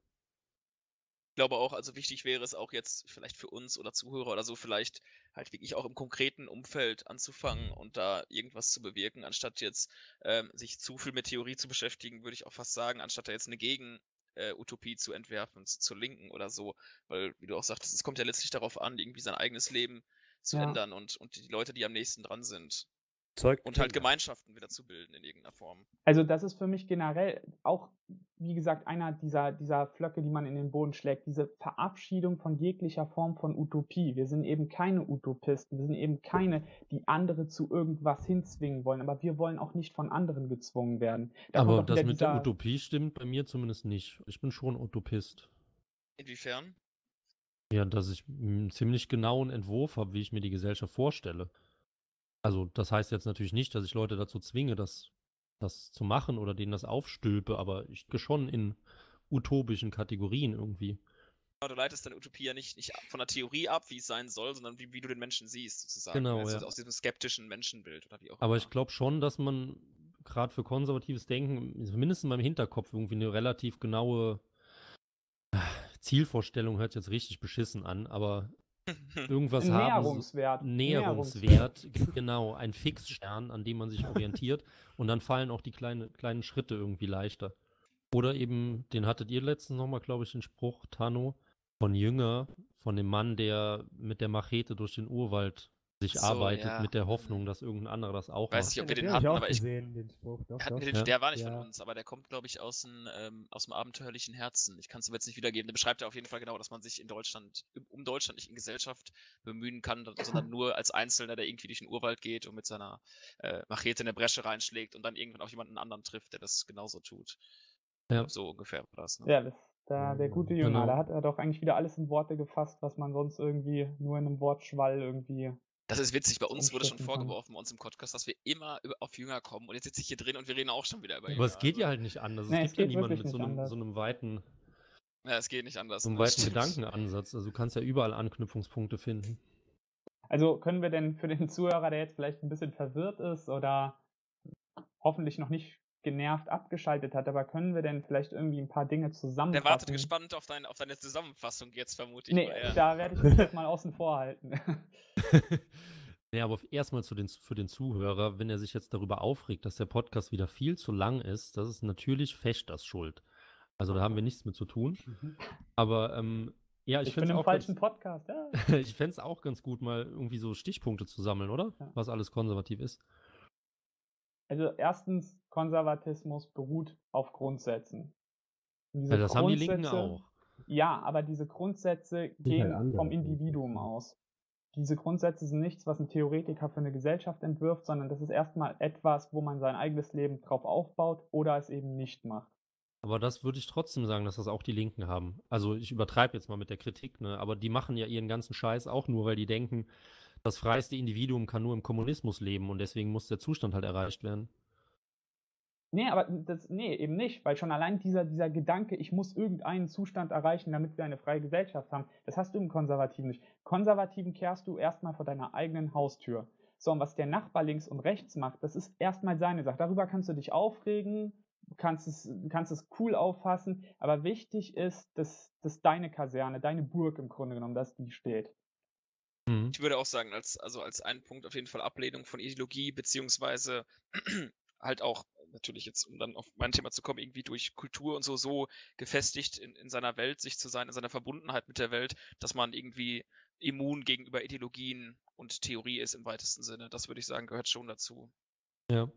[SPEAKER 3] Ich glaube auch, also wichtig wäre es auch jetzt vielleicht für uns oder Zuhörer oder so, vielleicht halt wirklich auch im konkreten Umfeld anzufangen und da irgendwas zu bewirken, anstatt jetzt ähm, sich zu viel mit Theorie zu beschäftigen, würde ich auch fast sagen, anstatt da jetzt eine Gegen-Utopie zu entwerfen, zu, zur Linken oder so. Weil, wie du auch sagtest, es kommt ja letztlich darauf an, irgendwie sein eigenes Leben zu
[SPEAKER 2] Ja.
[SPEAKER 3] ändern und, und die Leute, die am nächsten dran sind.
[SPEAKER 5] Zeugt
[SPEAKER 3] Und halt. Gemeinschaften wieder zu bilden in irgendeiner Form.
[SPEAKER 2] Also das ist für mich generell auch, wie gesagt, einer dieser, dieser Flöcke, die man in den Boden schlägt, diese Verabschiedung von jeglicher Form von Utopie. Wir sind eben keine Utopisten, wir sind eben keine, die andere zu irgendwas hinzwingen wollen, aber wir wollen auch nicht von anderen gezwungen werden. Da
[SPEAKER 1] Aber das mit der Utopie stimmt bei mir zumindest nicht. Ich bin schon Utopist.
[SPEAKER 3] Inwiefern?
[SPEAKER 1] Ja, dass ich einen ziemlich genauen Entwurf habe, wie ich mir die Gesellschaft vorstelle. Also, das heißt jetzt natürlich nicht, dass ich Leute dazu zwinge, das das zu machen oder denen das aufstülpe, aber ich gehe schon in utopischen Kategorien irgendwie.
[SPEAKER 3] Du leitest deine Utopie ja nicht, nicht von der Theorie ab, wie es sein soll, sondern wie, wie du den Menschen siehst, sozusagen.
[SPEAKER 1] Genau,
[SPEAKER 3] Also
[SPEAKER 1] ja.
[SPEAKER 3] Aus diesem skeptischen Menschenbild oder wie auch
[SPEAKER 1] Aber
[SPEAKER 3] immer.
[SPEAKER 1] ich glaube schon, dass man gerade für konservatives Denken, zumindest in meinem Hinterkopf, irgendwie eine relativ genaue äh, Zielvorstellung hört jetzt richtig beschissen an, aber irgendwas
[SPEAKER 2] Ein
[SPEAKER 1] haben.
[SPEAKER 2] Näherungswert.
[SPEAKER 1] Näherungswert, genau, ein Fixstern, an dem man sich orientiert und dann fallen auch die kleine, kleinen Schritte irgendwie leichter. Oder eben, den hattet ihr letztens nochmal, glaube ich, den Spruch, Tano, von Jünger, von dem Mann, der mit der Machete durch den Urwald sich
[SPEAKER 3] So,
[SPEAKER 1] arbeitet,
[SPEAKER 3] ja.
[SPEAKER 1] mit der Hoffnung, dass irgendein anderer das auch
[SPEAKER 3] Weiß
[SPEAKER 1] macht.
[SPEAKER 3] nicht, ob wir
[SPEAKER 5] den
[SPEAKER 3] den hatten, aber ich
[SPEAKER 5] gesehen, den Spruch. Doch,
[SPEAKER 3] hatten
[SPEAKER 5] doch.
[SPEAKER 3] wir den,
[SPEAKER 1] Ja.
[SPEAKER 3] der war nicht
[SPEAKER 5] Ja.
[SPEAKER 3] von uns, aber der kommt, glaube ich, aus, dem, ähm, aus dem abenteuerlichen Herzen. Ich kann es aber jetzt nicht wiedergeben. Der beschreibt ja auf jeden Fall genau, dass man sich in Deutschland, um Deutschland nicht in Gesellschaft bemühen kann, sondern nur als Einzelner, der irgendwie durch den Urwald geht und mit seiner äh, Machete in eine Bresche reinschlägt und dann irgendwann auch jemanden anderen trifft, der das genauso tut.
[SPEAKER 1] Ja.
[SPEAKER 3] So ungefähr war das. Ne?
[SPEAKER 2] Ja, das, da, der gute Jünger,
[SPEAKER 1] Genau.
[SPEAKER 2] da hat er doch eigentlich wieder alles in Worte gefasst, was man sonst irgendwie nur in einem Wortschwall irgendwie.
[SPEAKER 3] Das ist witzig, bei uns wurde schon vorgeworfen, bei uns im Podcast, dass wir immer auf Jünger kommen und jetzt sitze ich hier drin und wir reden auch schon wieder über Jünger.
[SPEAKER 1] Aber es geht ja
[SPEAKER 3] also,
[SPEAKER 1] halt nicht anders.
[SPEAKER 2] Nee,
[SPEAKER 1] es
[SPEAKER 2] es
[SPEAKER 1] gibt ja niemanden mit so einem, so einem weiten,
[SPEAKER 3] Ja, es geht nicht anders.
[SPEAKER 1] so einem weiten. Gedankenansatz. Also du kannst ja überall Anknüpfungspunkte finden.
[SPEAKER 2] Also können wir denn für den Zuhörer, der jetzt vielleicht ein bisschen verwirrt ist oder hoffentlich noch nicht genervt abgeschaltet hat, aber können wir denn vielleicht irgendwie ein paar Dinge zusammenfassen?
[SPEAKER 3] Der wartet gespannt auf, dein, auf deine Zusammenfassung jetzt, vermute ich.
[SPEAKER 2] Nee,
[SPEAKER 3] mal, ja.
[SPEAKER 2] da werde ich mich jetzt mal außen vor halten.
[SPEAKER 1] Nee, aber erstmal zu den, für den Zuhörer, wenn er sich jetzt darüber aufregt, dass der Podcast wieder viel zu lang ist, das ist natürlich Fechters Schuld. Also da haben wir nichts mit zu tun. Aber ähm, ja, ich,
[SPEAKER 2] Ich, bin im
[SPEAKER 1] auch
[SPEAKER 2] falschen
[SPEAKER 1] ganz,
[SPEAKER 2] Podcast. Ja.
[SPEAKER 1] ich fände es auch ganz gut, mal irgendwie so Stichpunkte zu sammeln, oder?
[SPEAKER 2] Ja.
[SPEAKER 1] Was alles konservativ ist.
[SPEAKER 2] Also erstens, Konservatismus beruht auf Grundsätzen.
[SPEAKER 1] Weil das haben die Linken
[SPEAKER 2] Grundsätze-
[SPEAKER 1] auch.
[SPEAKER 2] Ja, aber diese Grundsätze gehen
[SPEAKER 5] halt anders,
[SPEAKER 2] vom? Individuum aus. Diese Grundsätze sind nichts, was ein Theoretiker für eine Gesellschaft entwirft, sondern das ist erstmal etwas, wo man sein eigenes Leben drauf aufbaut oder es eben nicht macht.
[SPEAKER 1] Aber das würde ich trotzdem sagen, dass das auch die Linken haben. Also ich übertreibe jetzt mal mit der Kritik, ne? Aber die machen ja ihren ganzen Scheiß auch nur, weil die denken, das freieste Individuum kann nur im Kommunismus leben und deswegen muss der Zustand halt erreicht werden.
[SPEAKER 2] Nee, aber das, nee, eben nicht, weil schon allein dieser, dieser Gedanke, ich muss irgendeinen Zustand erreichen, damit wir eine freie Gesellschaft haben, das hast du im Konservativen nicht. Konservativen kehrst du erstmal vor deiner eigenen Haustür. So, und was der Nachbar links und rechts macht, das ist erstmal seine Sache. Darüber kannst du dich aufregen, kannst es, kannst es cool auffassen, aber wichtig ist, dass, dass deine Kaserne, deine Burg im Grunde genommen, dass die steht.
[SPEAKER 1] Mhm.
[SPEAKER 3] Ich würde auch sagen, als, also als einen Punkt auf jeden Fall Ablehnung von Ideologie, beziehungsweise halt auch, natürlich jetzt, um dann auf mein Thema zu kommen, irgendwie durch Kultur und so, so gefestigt in, in seiner Welt sich zu sein, in seiner Verbundenheit mit der Welt, dass man irgendwie immun gegenüber Ideologien und Theorie ist im weitesten Sinne. Das würde ich sagen, gehört schon dazu.
[SPEAKER 1] Ja.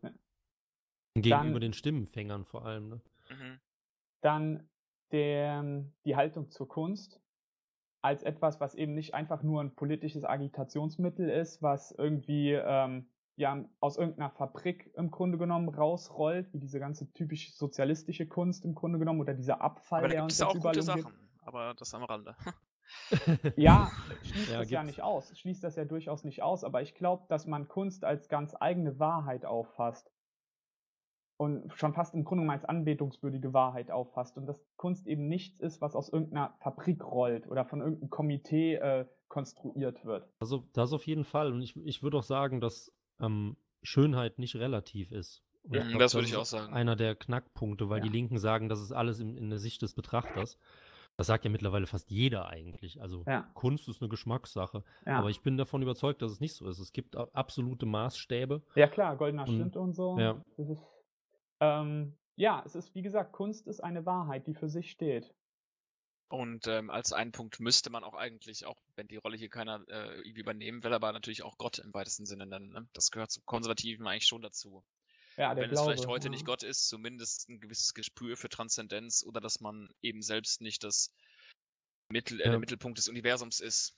[SPEAKER 1] Gegenüber
[SPEAKER 2] Dann-
[SPEAKER 1] den Stimmenfängern vor allem, ne?
[SPEAKER 3] Mhm.
[SPEAKER 2] Dann der, die Haltung zur Kunst als etwas, was eben nicht einfach nur ein politisches Agitationsmittel ist, was irgendwie ähm, ja, aus irgendeiner Fabrik im Grunde genommen rausrollt, wie diese ganze typisch sozialistische Kunst im Grunde genommen oder dieser Abfall,
[SPEAKER 3] Aber da
[SPEAKER 2] der uns
[SPEAKER 3] ja
[SPEAKER 2] jetzt
[SPEAKER 3] auch
[SPEAKER 2] überall
[SPEAKER 3] gute. Sachen, aber das am Rande.
[SPEAKER 2] Ja, schließt
[SPEAKER 1] Ja,
[SPEAKER 2] das ja
[SPEAKER 1] gibt's.
[SPEAKER 2] nicht aus. Schließt das ja durchaus nicht aus, aber ich glaube, dass man Kunst als ganz eigene Wahrheit auffasst. Und schon fast im Grunde genommen als anbetungswürdige Wahrheit auffasst. Und dass Kunst eben nichts ist, was aus irgendeiner Fabrik rollt oder von irgendeinem Komitee äh, konstruiert wird.
[SPEAKER 1] Also das auf jeden Fall. Und ich, ich würde auch sagen, dass ähm, Schönheit nicht relativ ist. Und
[SPEAKER 3] Ja,
[SPEAKER 1] ich glaub,
[SPEAKER 3] das würde ich auch sagen.
[SPEAKER 1] Einer der Knackpunkte, weil
[SPEAKER 2] Ja.
[SPEAKER 1] die Linken sagen, das ist alles in, in der Sicht des Betrachters. Das sagt ja mittlerweile fast jeder eigentlich. Also
[SPEAKER 2] Ja.
[SPEAKER 1] Kunst ist eine Geschmackssache.
[SPEAKER 2] Ja,
[SPEAKER 1] Aber ich bin davon überzeugt, dass es nicht so ist. Es gibt absolute Maßstäbe.
[SPEAKER 2] ja klar, goldener
[SPEAKER 1] Und-
[SPEAKER 2] Schnitt und so.
[SPEAKER 1] ja.
[SPEAKER 2] Das ist, ähm, ja, es ist, wie gesagt, Kunst ist eine Wahrheit, die für sich steht.
[SPEAKER 3] Und ähm, als einen Punkt müsste man auch eigentlich, auch wenn die Rolle hier keiner äh, irgendwie übernehmen will, aber natürlich auch Gott im weitesten Sinne nennen. Ne? Das gehört zum Konservativen eigentlich schon dazu.
[SPEAKER 2] Ja,
[SPEAKER 3] wenn es
[SPEAKER 2] Glaube,
[SPEAKER 3] vielleicht heute
[SPEAKER 2] ja.
[SPEAKER 3] nicht Gott ist, zumindest ein gewisses Gespür für Transzendenz oder dass man eben selbst nicht das Mittel, äh,
[SPEAKER 1] Ja.
[SPEAKER 3] der Mittelpunkt des Universums ist.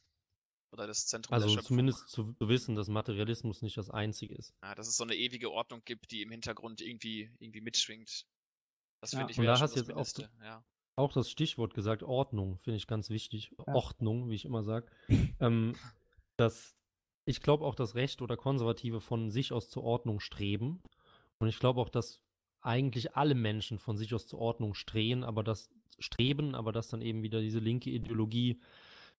[SPEAKER 3] Oder das Zentrum der
[SPEAKER 1] Also
[SPEAKER 3] Schöpfung.
[SPEAKER 1] zumindest zu wissen, dass Materialismus nicht das Einzige ist.
[SPEAKER 3] Ja, dass es so eine ewige Ordnung gibt, die im Hintergrund irgendwie, irgendwie mitschwingt. Das
[SPEAKER 2] Ja.
[SPEAKER 3] finde ich
[SPEAKER 1] Und da hast
[SPEAKER 3] das
[SPEAKER 1] du jetzt auch.
[SPEAKER 3] Ja.
[SPEAKER 1] Auch das Stichwort gesagt, Ordnung, finde ich ganz wichtig.
[SPEAKER 2] Ja.
[SPEAKER 1] Ordnung, wie ich immer sage. ähm, dass ich glaube auch, dass Recht oder Konservative von sich aus zur Ordnung streben. Und ich glaube auch, dass eigentlich alle Menschen von sich aus zur Ordnung streben, aber das streben, aber dass dann eben wieder diese linke Ideologie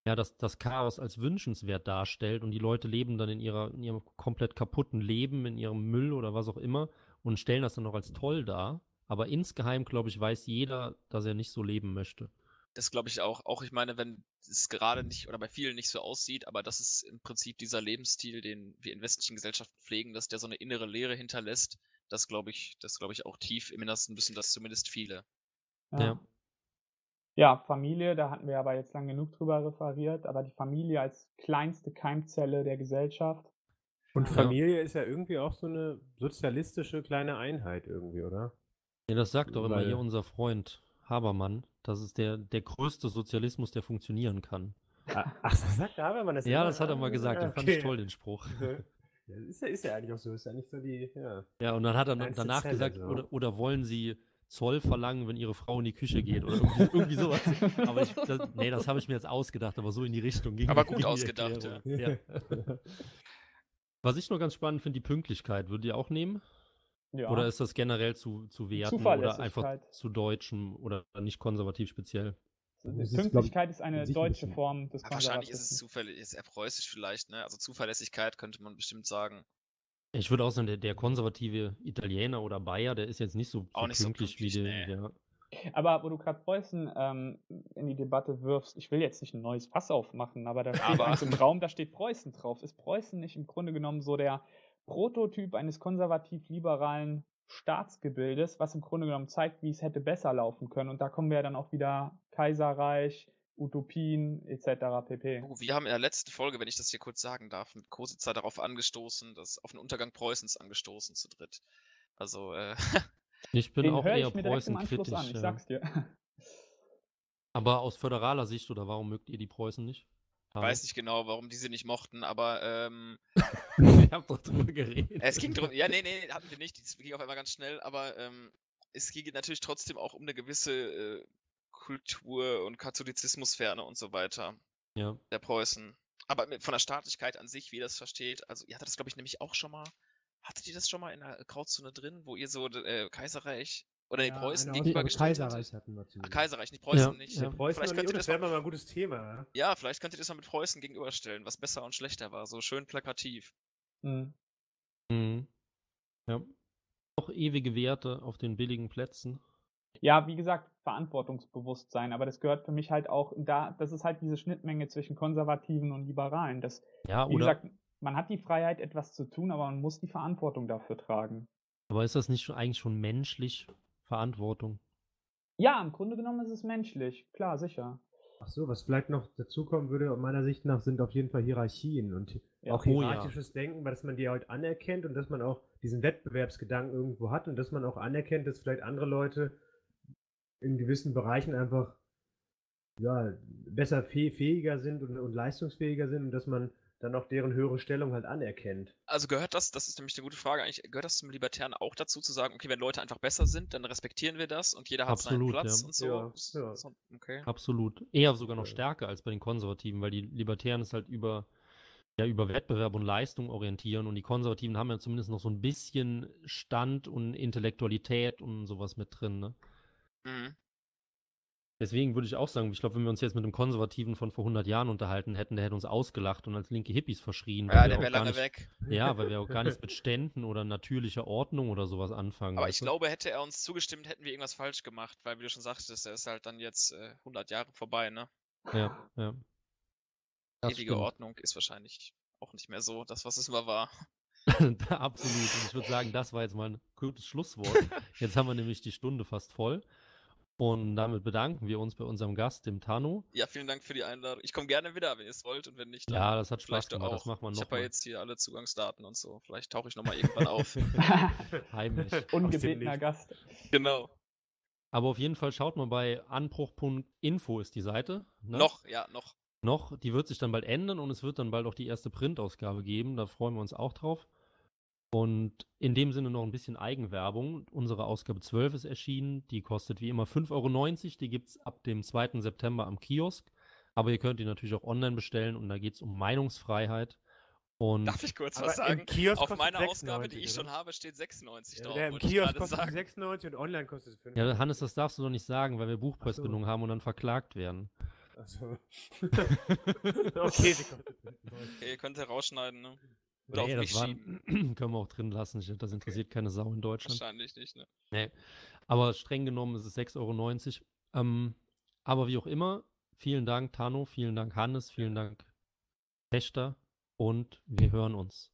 [SPEAKER 1] ja, das, das Chaos als wünschenswert darstellt und die Leute leben dann in, ihrer, in ihrem komplett kaputten Leben, in ihrem Müll oder was auch immer und stellen das dann noch als toll dar. Aber insgeheim, glaube ich, weiß jeder, dass er nicht so leben möchte.
[SPEAKER 3] Das glaube ich auch. Auch ich meine, wenn es gerade nicht oder bei vielen nicht so aussieht, aber das ist im Prinzip dieser Lebensstil, den wir in westlichen Gesellschaften pflegen, dass der so eine innere Leere hinterlässt, das glaube ich, das glaube ich auch tief im Innersten wissen das zumindest viele.
[SPEAKER 2] Ja. ja. Ja, Familie, da hatten wir aber jetzt lang genug drüber referiert, aber die Familie als kleinste Keimzelle der Gesellschaft.
[SPEAKER 5] Und Familie ja. ist ja irgendwie auch so eine sozialistische kleine Einheit irgendwie, oder?
[SPEAKER 1] Ja, das sagt doch immer hier unser Freund Habermann. Das ist der, der größte Sozialismus, der funktionieren kann.
[SPEAKER 5] Ach, das sagt Habermann das
[SPEAKER 1] Ja, das hat er mal gesagt. Den fand ich toll, den Spruch.
[SPEAKER 5] Ja, ist, ja, ist ja eigentlich auch so. Ist ja nicht so die. Ja,
[SPEAKER 1] ja und dann hat er danach Zelle, gesagt, so. oder, oder wollen Sie Zoll verlangen, wenn ihre Frau in die Küche geht oder irgendwie, irgendwie sowas. Aber ich, das, nee, das habe ich mir jetzt ausgedacht, aber so in die Richtung ging
[SPEAKER 3] Aber gut ausgedacht, ja. ja.
[SPEAKER 1] Was ich nur ganz spannend finde, die Pünktlichkeit. Würdet ihr auch nehmen? Ja. Oder ist das generell zu, zu werten oder einfach zu deutschem oder nicht konservativ speziell?
[SPEAKER 2] Pünktlichkeit ist, ist eine deutsche Form
[SPEAKER 3] des ja, Wahrscheinlich ist es zufällig, ist eher preußisch vielleicht, ne? Also Zuverlässigkeit könnte man bestimmt sagen.
[SPEAKER 1] Ich würde auch sagen, der, der, konservative Italiener oder Bayer, der ist jetzt nicht so,
[SPEAKER 3] so nicht pünktlich, so pünktlich wie
[SPEAKER 2] der. Nee. Aber wo du gerade Preußen ähm, in die Debatte wirfst, ich will jetzt nicht ein neues Fass aufmachen, aber da steht aber. im Raum, da steht Preußen drauf. Ist Preußen nicht im Grunde genommen so der Prototyp eines konservativ-liberalen Staatsgebildes, was im Grunde genommen zeigt, wie es hätte besser laufen können? Und da kommen wir ja dann auch wieder Kaiserreich, Utopien etc. pp.
[SPEAKER 3] Oh, wir haben in der letzten Folge, wenn ich das hier kurz sagen darf, mit Kositzer darauf angestoßen, dass auf den Untergang Preußens angestoßen zu dritt. Also, äh,
[SPEAKER 1] Ich bin Den auch eher Preußen-kritisch. Ich ja. sag's dir. Aber aus föderaler Sicht oder warum mögt ihr die Preußen nicht?
[SPEAKER 3] Ich weiß nicht genau, warum die sie nicht mochten, aber ähm,
[SPEAKER 1] ich hab doch drüber geredet.
[SPEAKER 3] Es ging drüber. Ja, nee, nee, hatten wir nicht. Das ging auf einmal ganz schnell, aber ähm, es ging natürlich trotzdem auch um eine gewisse äh, Kultur- und Katholizismusferne und so weiter.
[SPEAKER 1] Ja.
[SPEAKER 3] Der Preußen. Aber von der Staatlichkeit an sich, wie ihr das versteht, also ihr hattet das, glaube ich, nämlich auch schon mal. Hattet ihr das schon mal in der Grauzone drin, wo ihr so äh, Kaiserreich oder ja, die Preußen
[SPEAKER 5] gegenübergestellt Kaiserreich hatten wir
[SPEAKER 3] Ach, Kaiserreich, nicht Preußen
[SPEAKER 5] ja,
[SPEAKER 3] nicht.
[SPEAKER 5] Ja. Preußen vielleicht könnt ihr das, das wäre mal ein gutes Thema.
[SPEAKER 3] Ja, vielleicht könnt ihr das mal mit Preußen gegenüberstellen, was besser und schlechter war. So schön plakativ.
[SPEAKER 1] Mhm. Mhm. Ja. Auch ewige Werte auf den billigen Plätzen.
[SPEAKER 2] Ja, wie gesagt, Verantwortungsbewusstsein, aber das gehört für mich halt auch da, das ist halt diese Schnittmenge zwischen Konservativen und Liberalen. Das,
[SPEAKER 1] ja,
[SPEAKER 2] wie gesagt, man hat die Freiheit, etwas zu tun, aber man muss die Verantwortung dafür tragen.
[SPEAKER 1] Aber ist das nicht schon, eigentlich schon menschlich, Verantwortung?
[SPEAKER 2] Ja, im Grunde genommen ist es menschlich, klar, sicher.
[SPEAKER 5] Ach so, was vielleicht noch dazukommen würde, meiner Sicht nach, sind auf jeden Fall Hierarchien und ja. auch hierarchisches oh, ja. Denken, dass man die halt anerkennt und dass man auch diesen Wettbewerbsgedanken irgendwo hat und dass man auch anerkennt, dass vielleicht andere Leute in gewissen Bereichen einfach ja, besser fähiger sind und, und leistungsfähiger sind und dass man dann auch deren höhere Stellung halt anerkennt.
[SPEAKER 3] Also gehört das, das ist nämlich eine gute Frage eigentlich, gehört das zum Libertären auch dazu zu sagen, okay, wenn Leute einfach besser sind, dann respektieren wir das und jeder hat Absolut, seinen Platz
[SPEAKER 1] ja.
[SPEAKER 3] und so.
[SPEAKER 5] Ja, ja.
[SPEAKER 1] Okay. Absolut. Eher sogar noch stärker als bei den Konservativen, weil die Libertären es halt über, ja, über Wettbewerb und Leistung orientieren und die Konservativen haben ja zumindest noch so ein bisschen Stand und Intellektualität und sowas mit drin, ne? Mhm. Deswegen würde ich auch sagen, ich glaube, wenn wir uns jetzt mit einem Konservativen von vor 100 Jahren unterhalten hätten, der hätte uns ausgelacht und als linke Hippies verschrien.
[SPEAKER 3] Ja, der wäre lange
[SPEAKER 1] nicht,
[SPEAKER 3] weg.
[SPEAKER 1] Ja, weil wir auch gar nichts mit Ständen oder natürlicher Ordnung oder sowas anfangen.
[SPEAKER 3] Aber ich du? glaube, hätte er uns zugestimmt, hätten wir irgendwas falsch gemacht, weil, wie du schon sagtest, er ist halt dann jetzt äh, 100 Jahre vorbei, ne?
[SPEAKER 1] Ja, ja.
[SPEAKER 3] Das Ewige stimmt. Ordnung ist wahrscheinlich auch nicht mehr so, das, was es immer war.
[SPEAKER 1] Absolut. Und ich würde sagen, das war jetzt mal ein gutes Schlusswort. Jetzt haben wir nämlich die Stunde fast voll. Und damit bedanken wir uns bei unserem Gast, dem Tano.
[SPEAKER 3] Ja, vielen Dank für die Einladung. Ich komme gerne wieder, wenn ihr es wollt und wenn nicht,
[SPEAKER 1] dann Ja, das hat Spaß gemacht, auch. das machen wir noch
[SPEAKER 3] Ich habe ja jetzt hier alle Zugangsdaten und so. Vielleicht tauche ich nochmal irgendwann auf.
[SPEAKER 1] Heimlich.
[SPEAKER 2] Ungebetener Gast.
[SPEAKER 3] Genau.
[SPEAKER 1] Aber auf jeden Fall schaut mal bei anbruch.info ist die Seite.
[SPEAKER 3] Ne? Noch, ja, noch.
[SPEAKER 1] Noch, die wird sich dann bald ändern und es wird dann bald auch die erste Printausgabe geben. Da freuen wir uns auch drauf. Und in dem Sinne noch ein bisschen Eigenwerbung. Unsere Ausgabe 12 ist erschienen. Die kostet wie immer 5,90 Euro. Die gibt es ab dem 2. September am Kiosk. Aber ihr könnt die natürlich auch online bestellen und da geht es um Meinungsfreiheit. Und
[SPEAKER 3] Darf ich kurz was
[SPEAKER 5] im
[SPEAKER 3] sagen?
[SPEAKER 5] Kiosk
[SPEAKER 3] Auf
[SPEAKER 5] kostet
[SPEAKER 3] meiner Ausgabe, die
[SPEAKER 5] 96,
[SPEAKER 3] ich schon
[SPEAKER 5] oder?
[SPEAKER 3] habe, steht 96
[SPEAKER 5] Ja,
[SPEAKER 3] drauf.
[SPEAKER 5] der im Kiosk kostet
[SPEAKER 3] sagen.
[SPEAKER 5] 96 und online kostet es 5.
[SPEAKER 1] ja, Hannes, das darfst du doch nicht sagen, weil wir Buchpreisbindung haben und dann verklagt werden.
[SPEAKER 5] Achso. okay, sie kostet 95.
[SPEAKER 3] Okay, ihr könnt ihr rausschneiden, ne? Oder
[SPEAKER 1] Nee,
[SPEAKER 3] auf
[SPEAKER 1] das
[SPEAKER 3] mich
[SPEAKER 1] war,
[SPEAKER 3] schieben.
[SPEAKER 1] können wir auch drin lassen. Das interessiert keine Sau in Deutschland.
[SPEAKER 3] Wahrscheinlich nicht, ne?
[SPEAKER 1] Nee. Aber streng genommen ist es 6,90 Euro. Ähm, aber wie auch immer, vielen Dank, Tano, vielen Dank, Hannes, vielen Dank, Pechter und wir hören uns.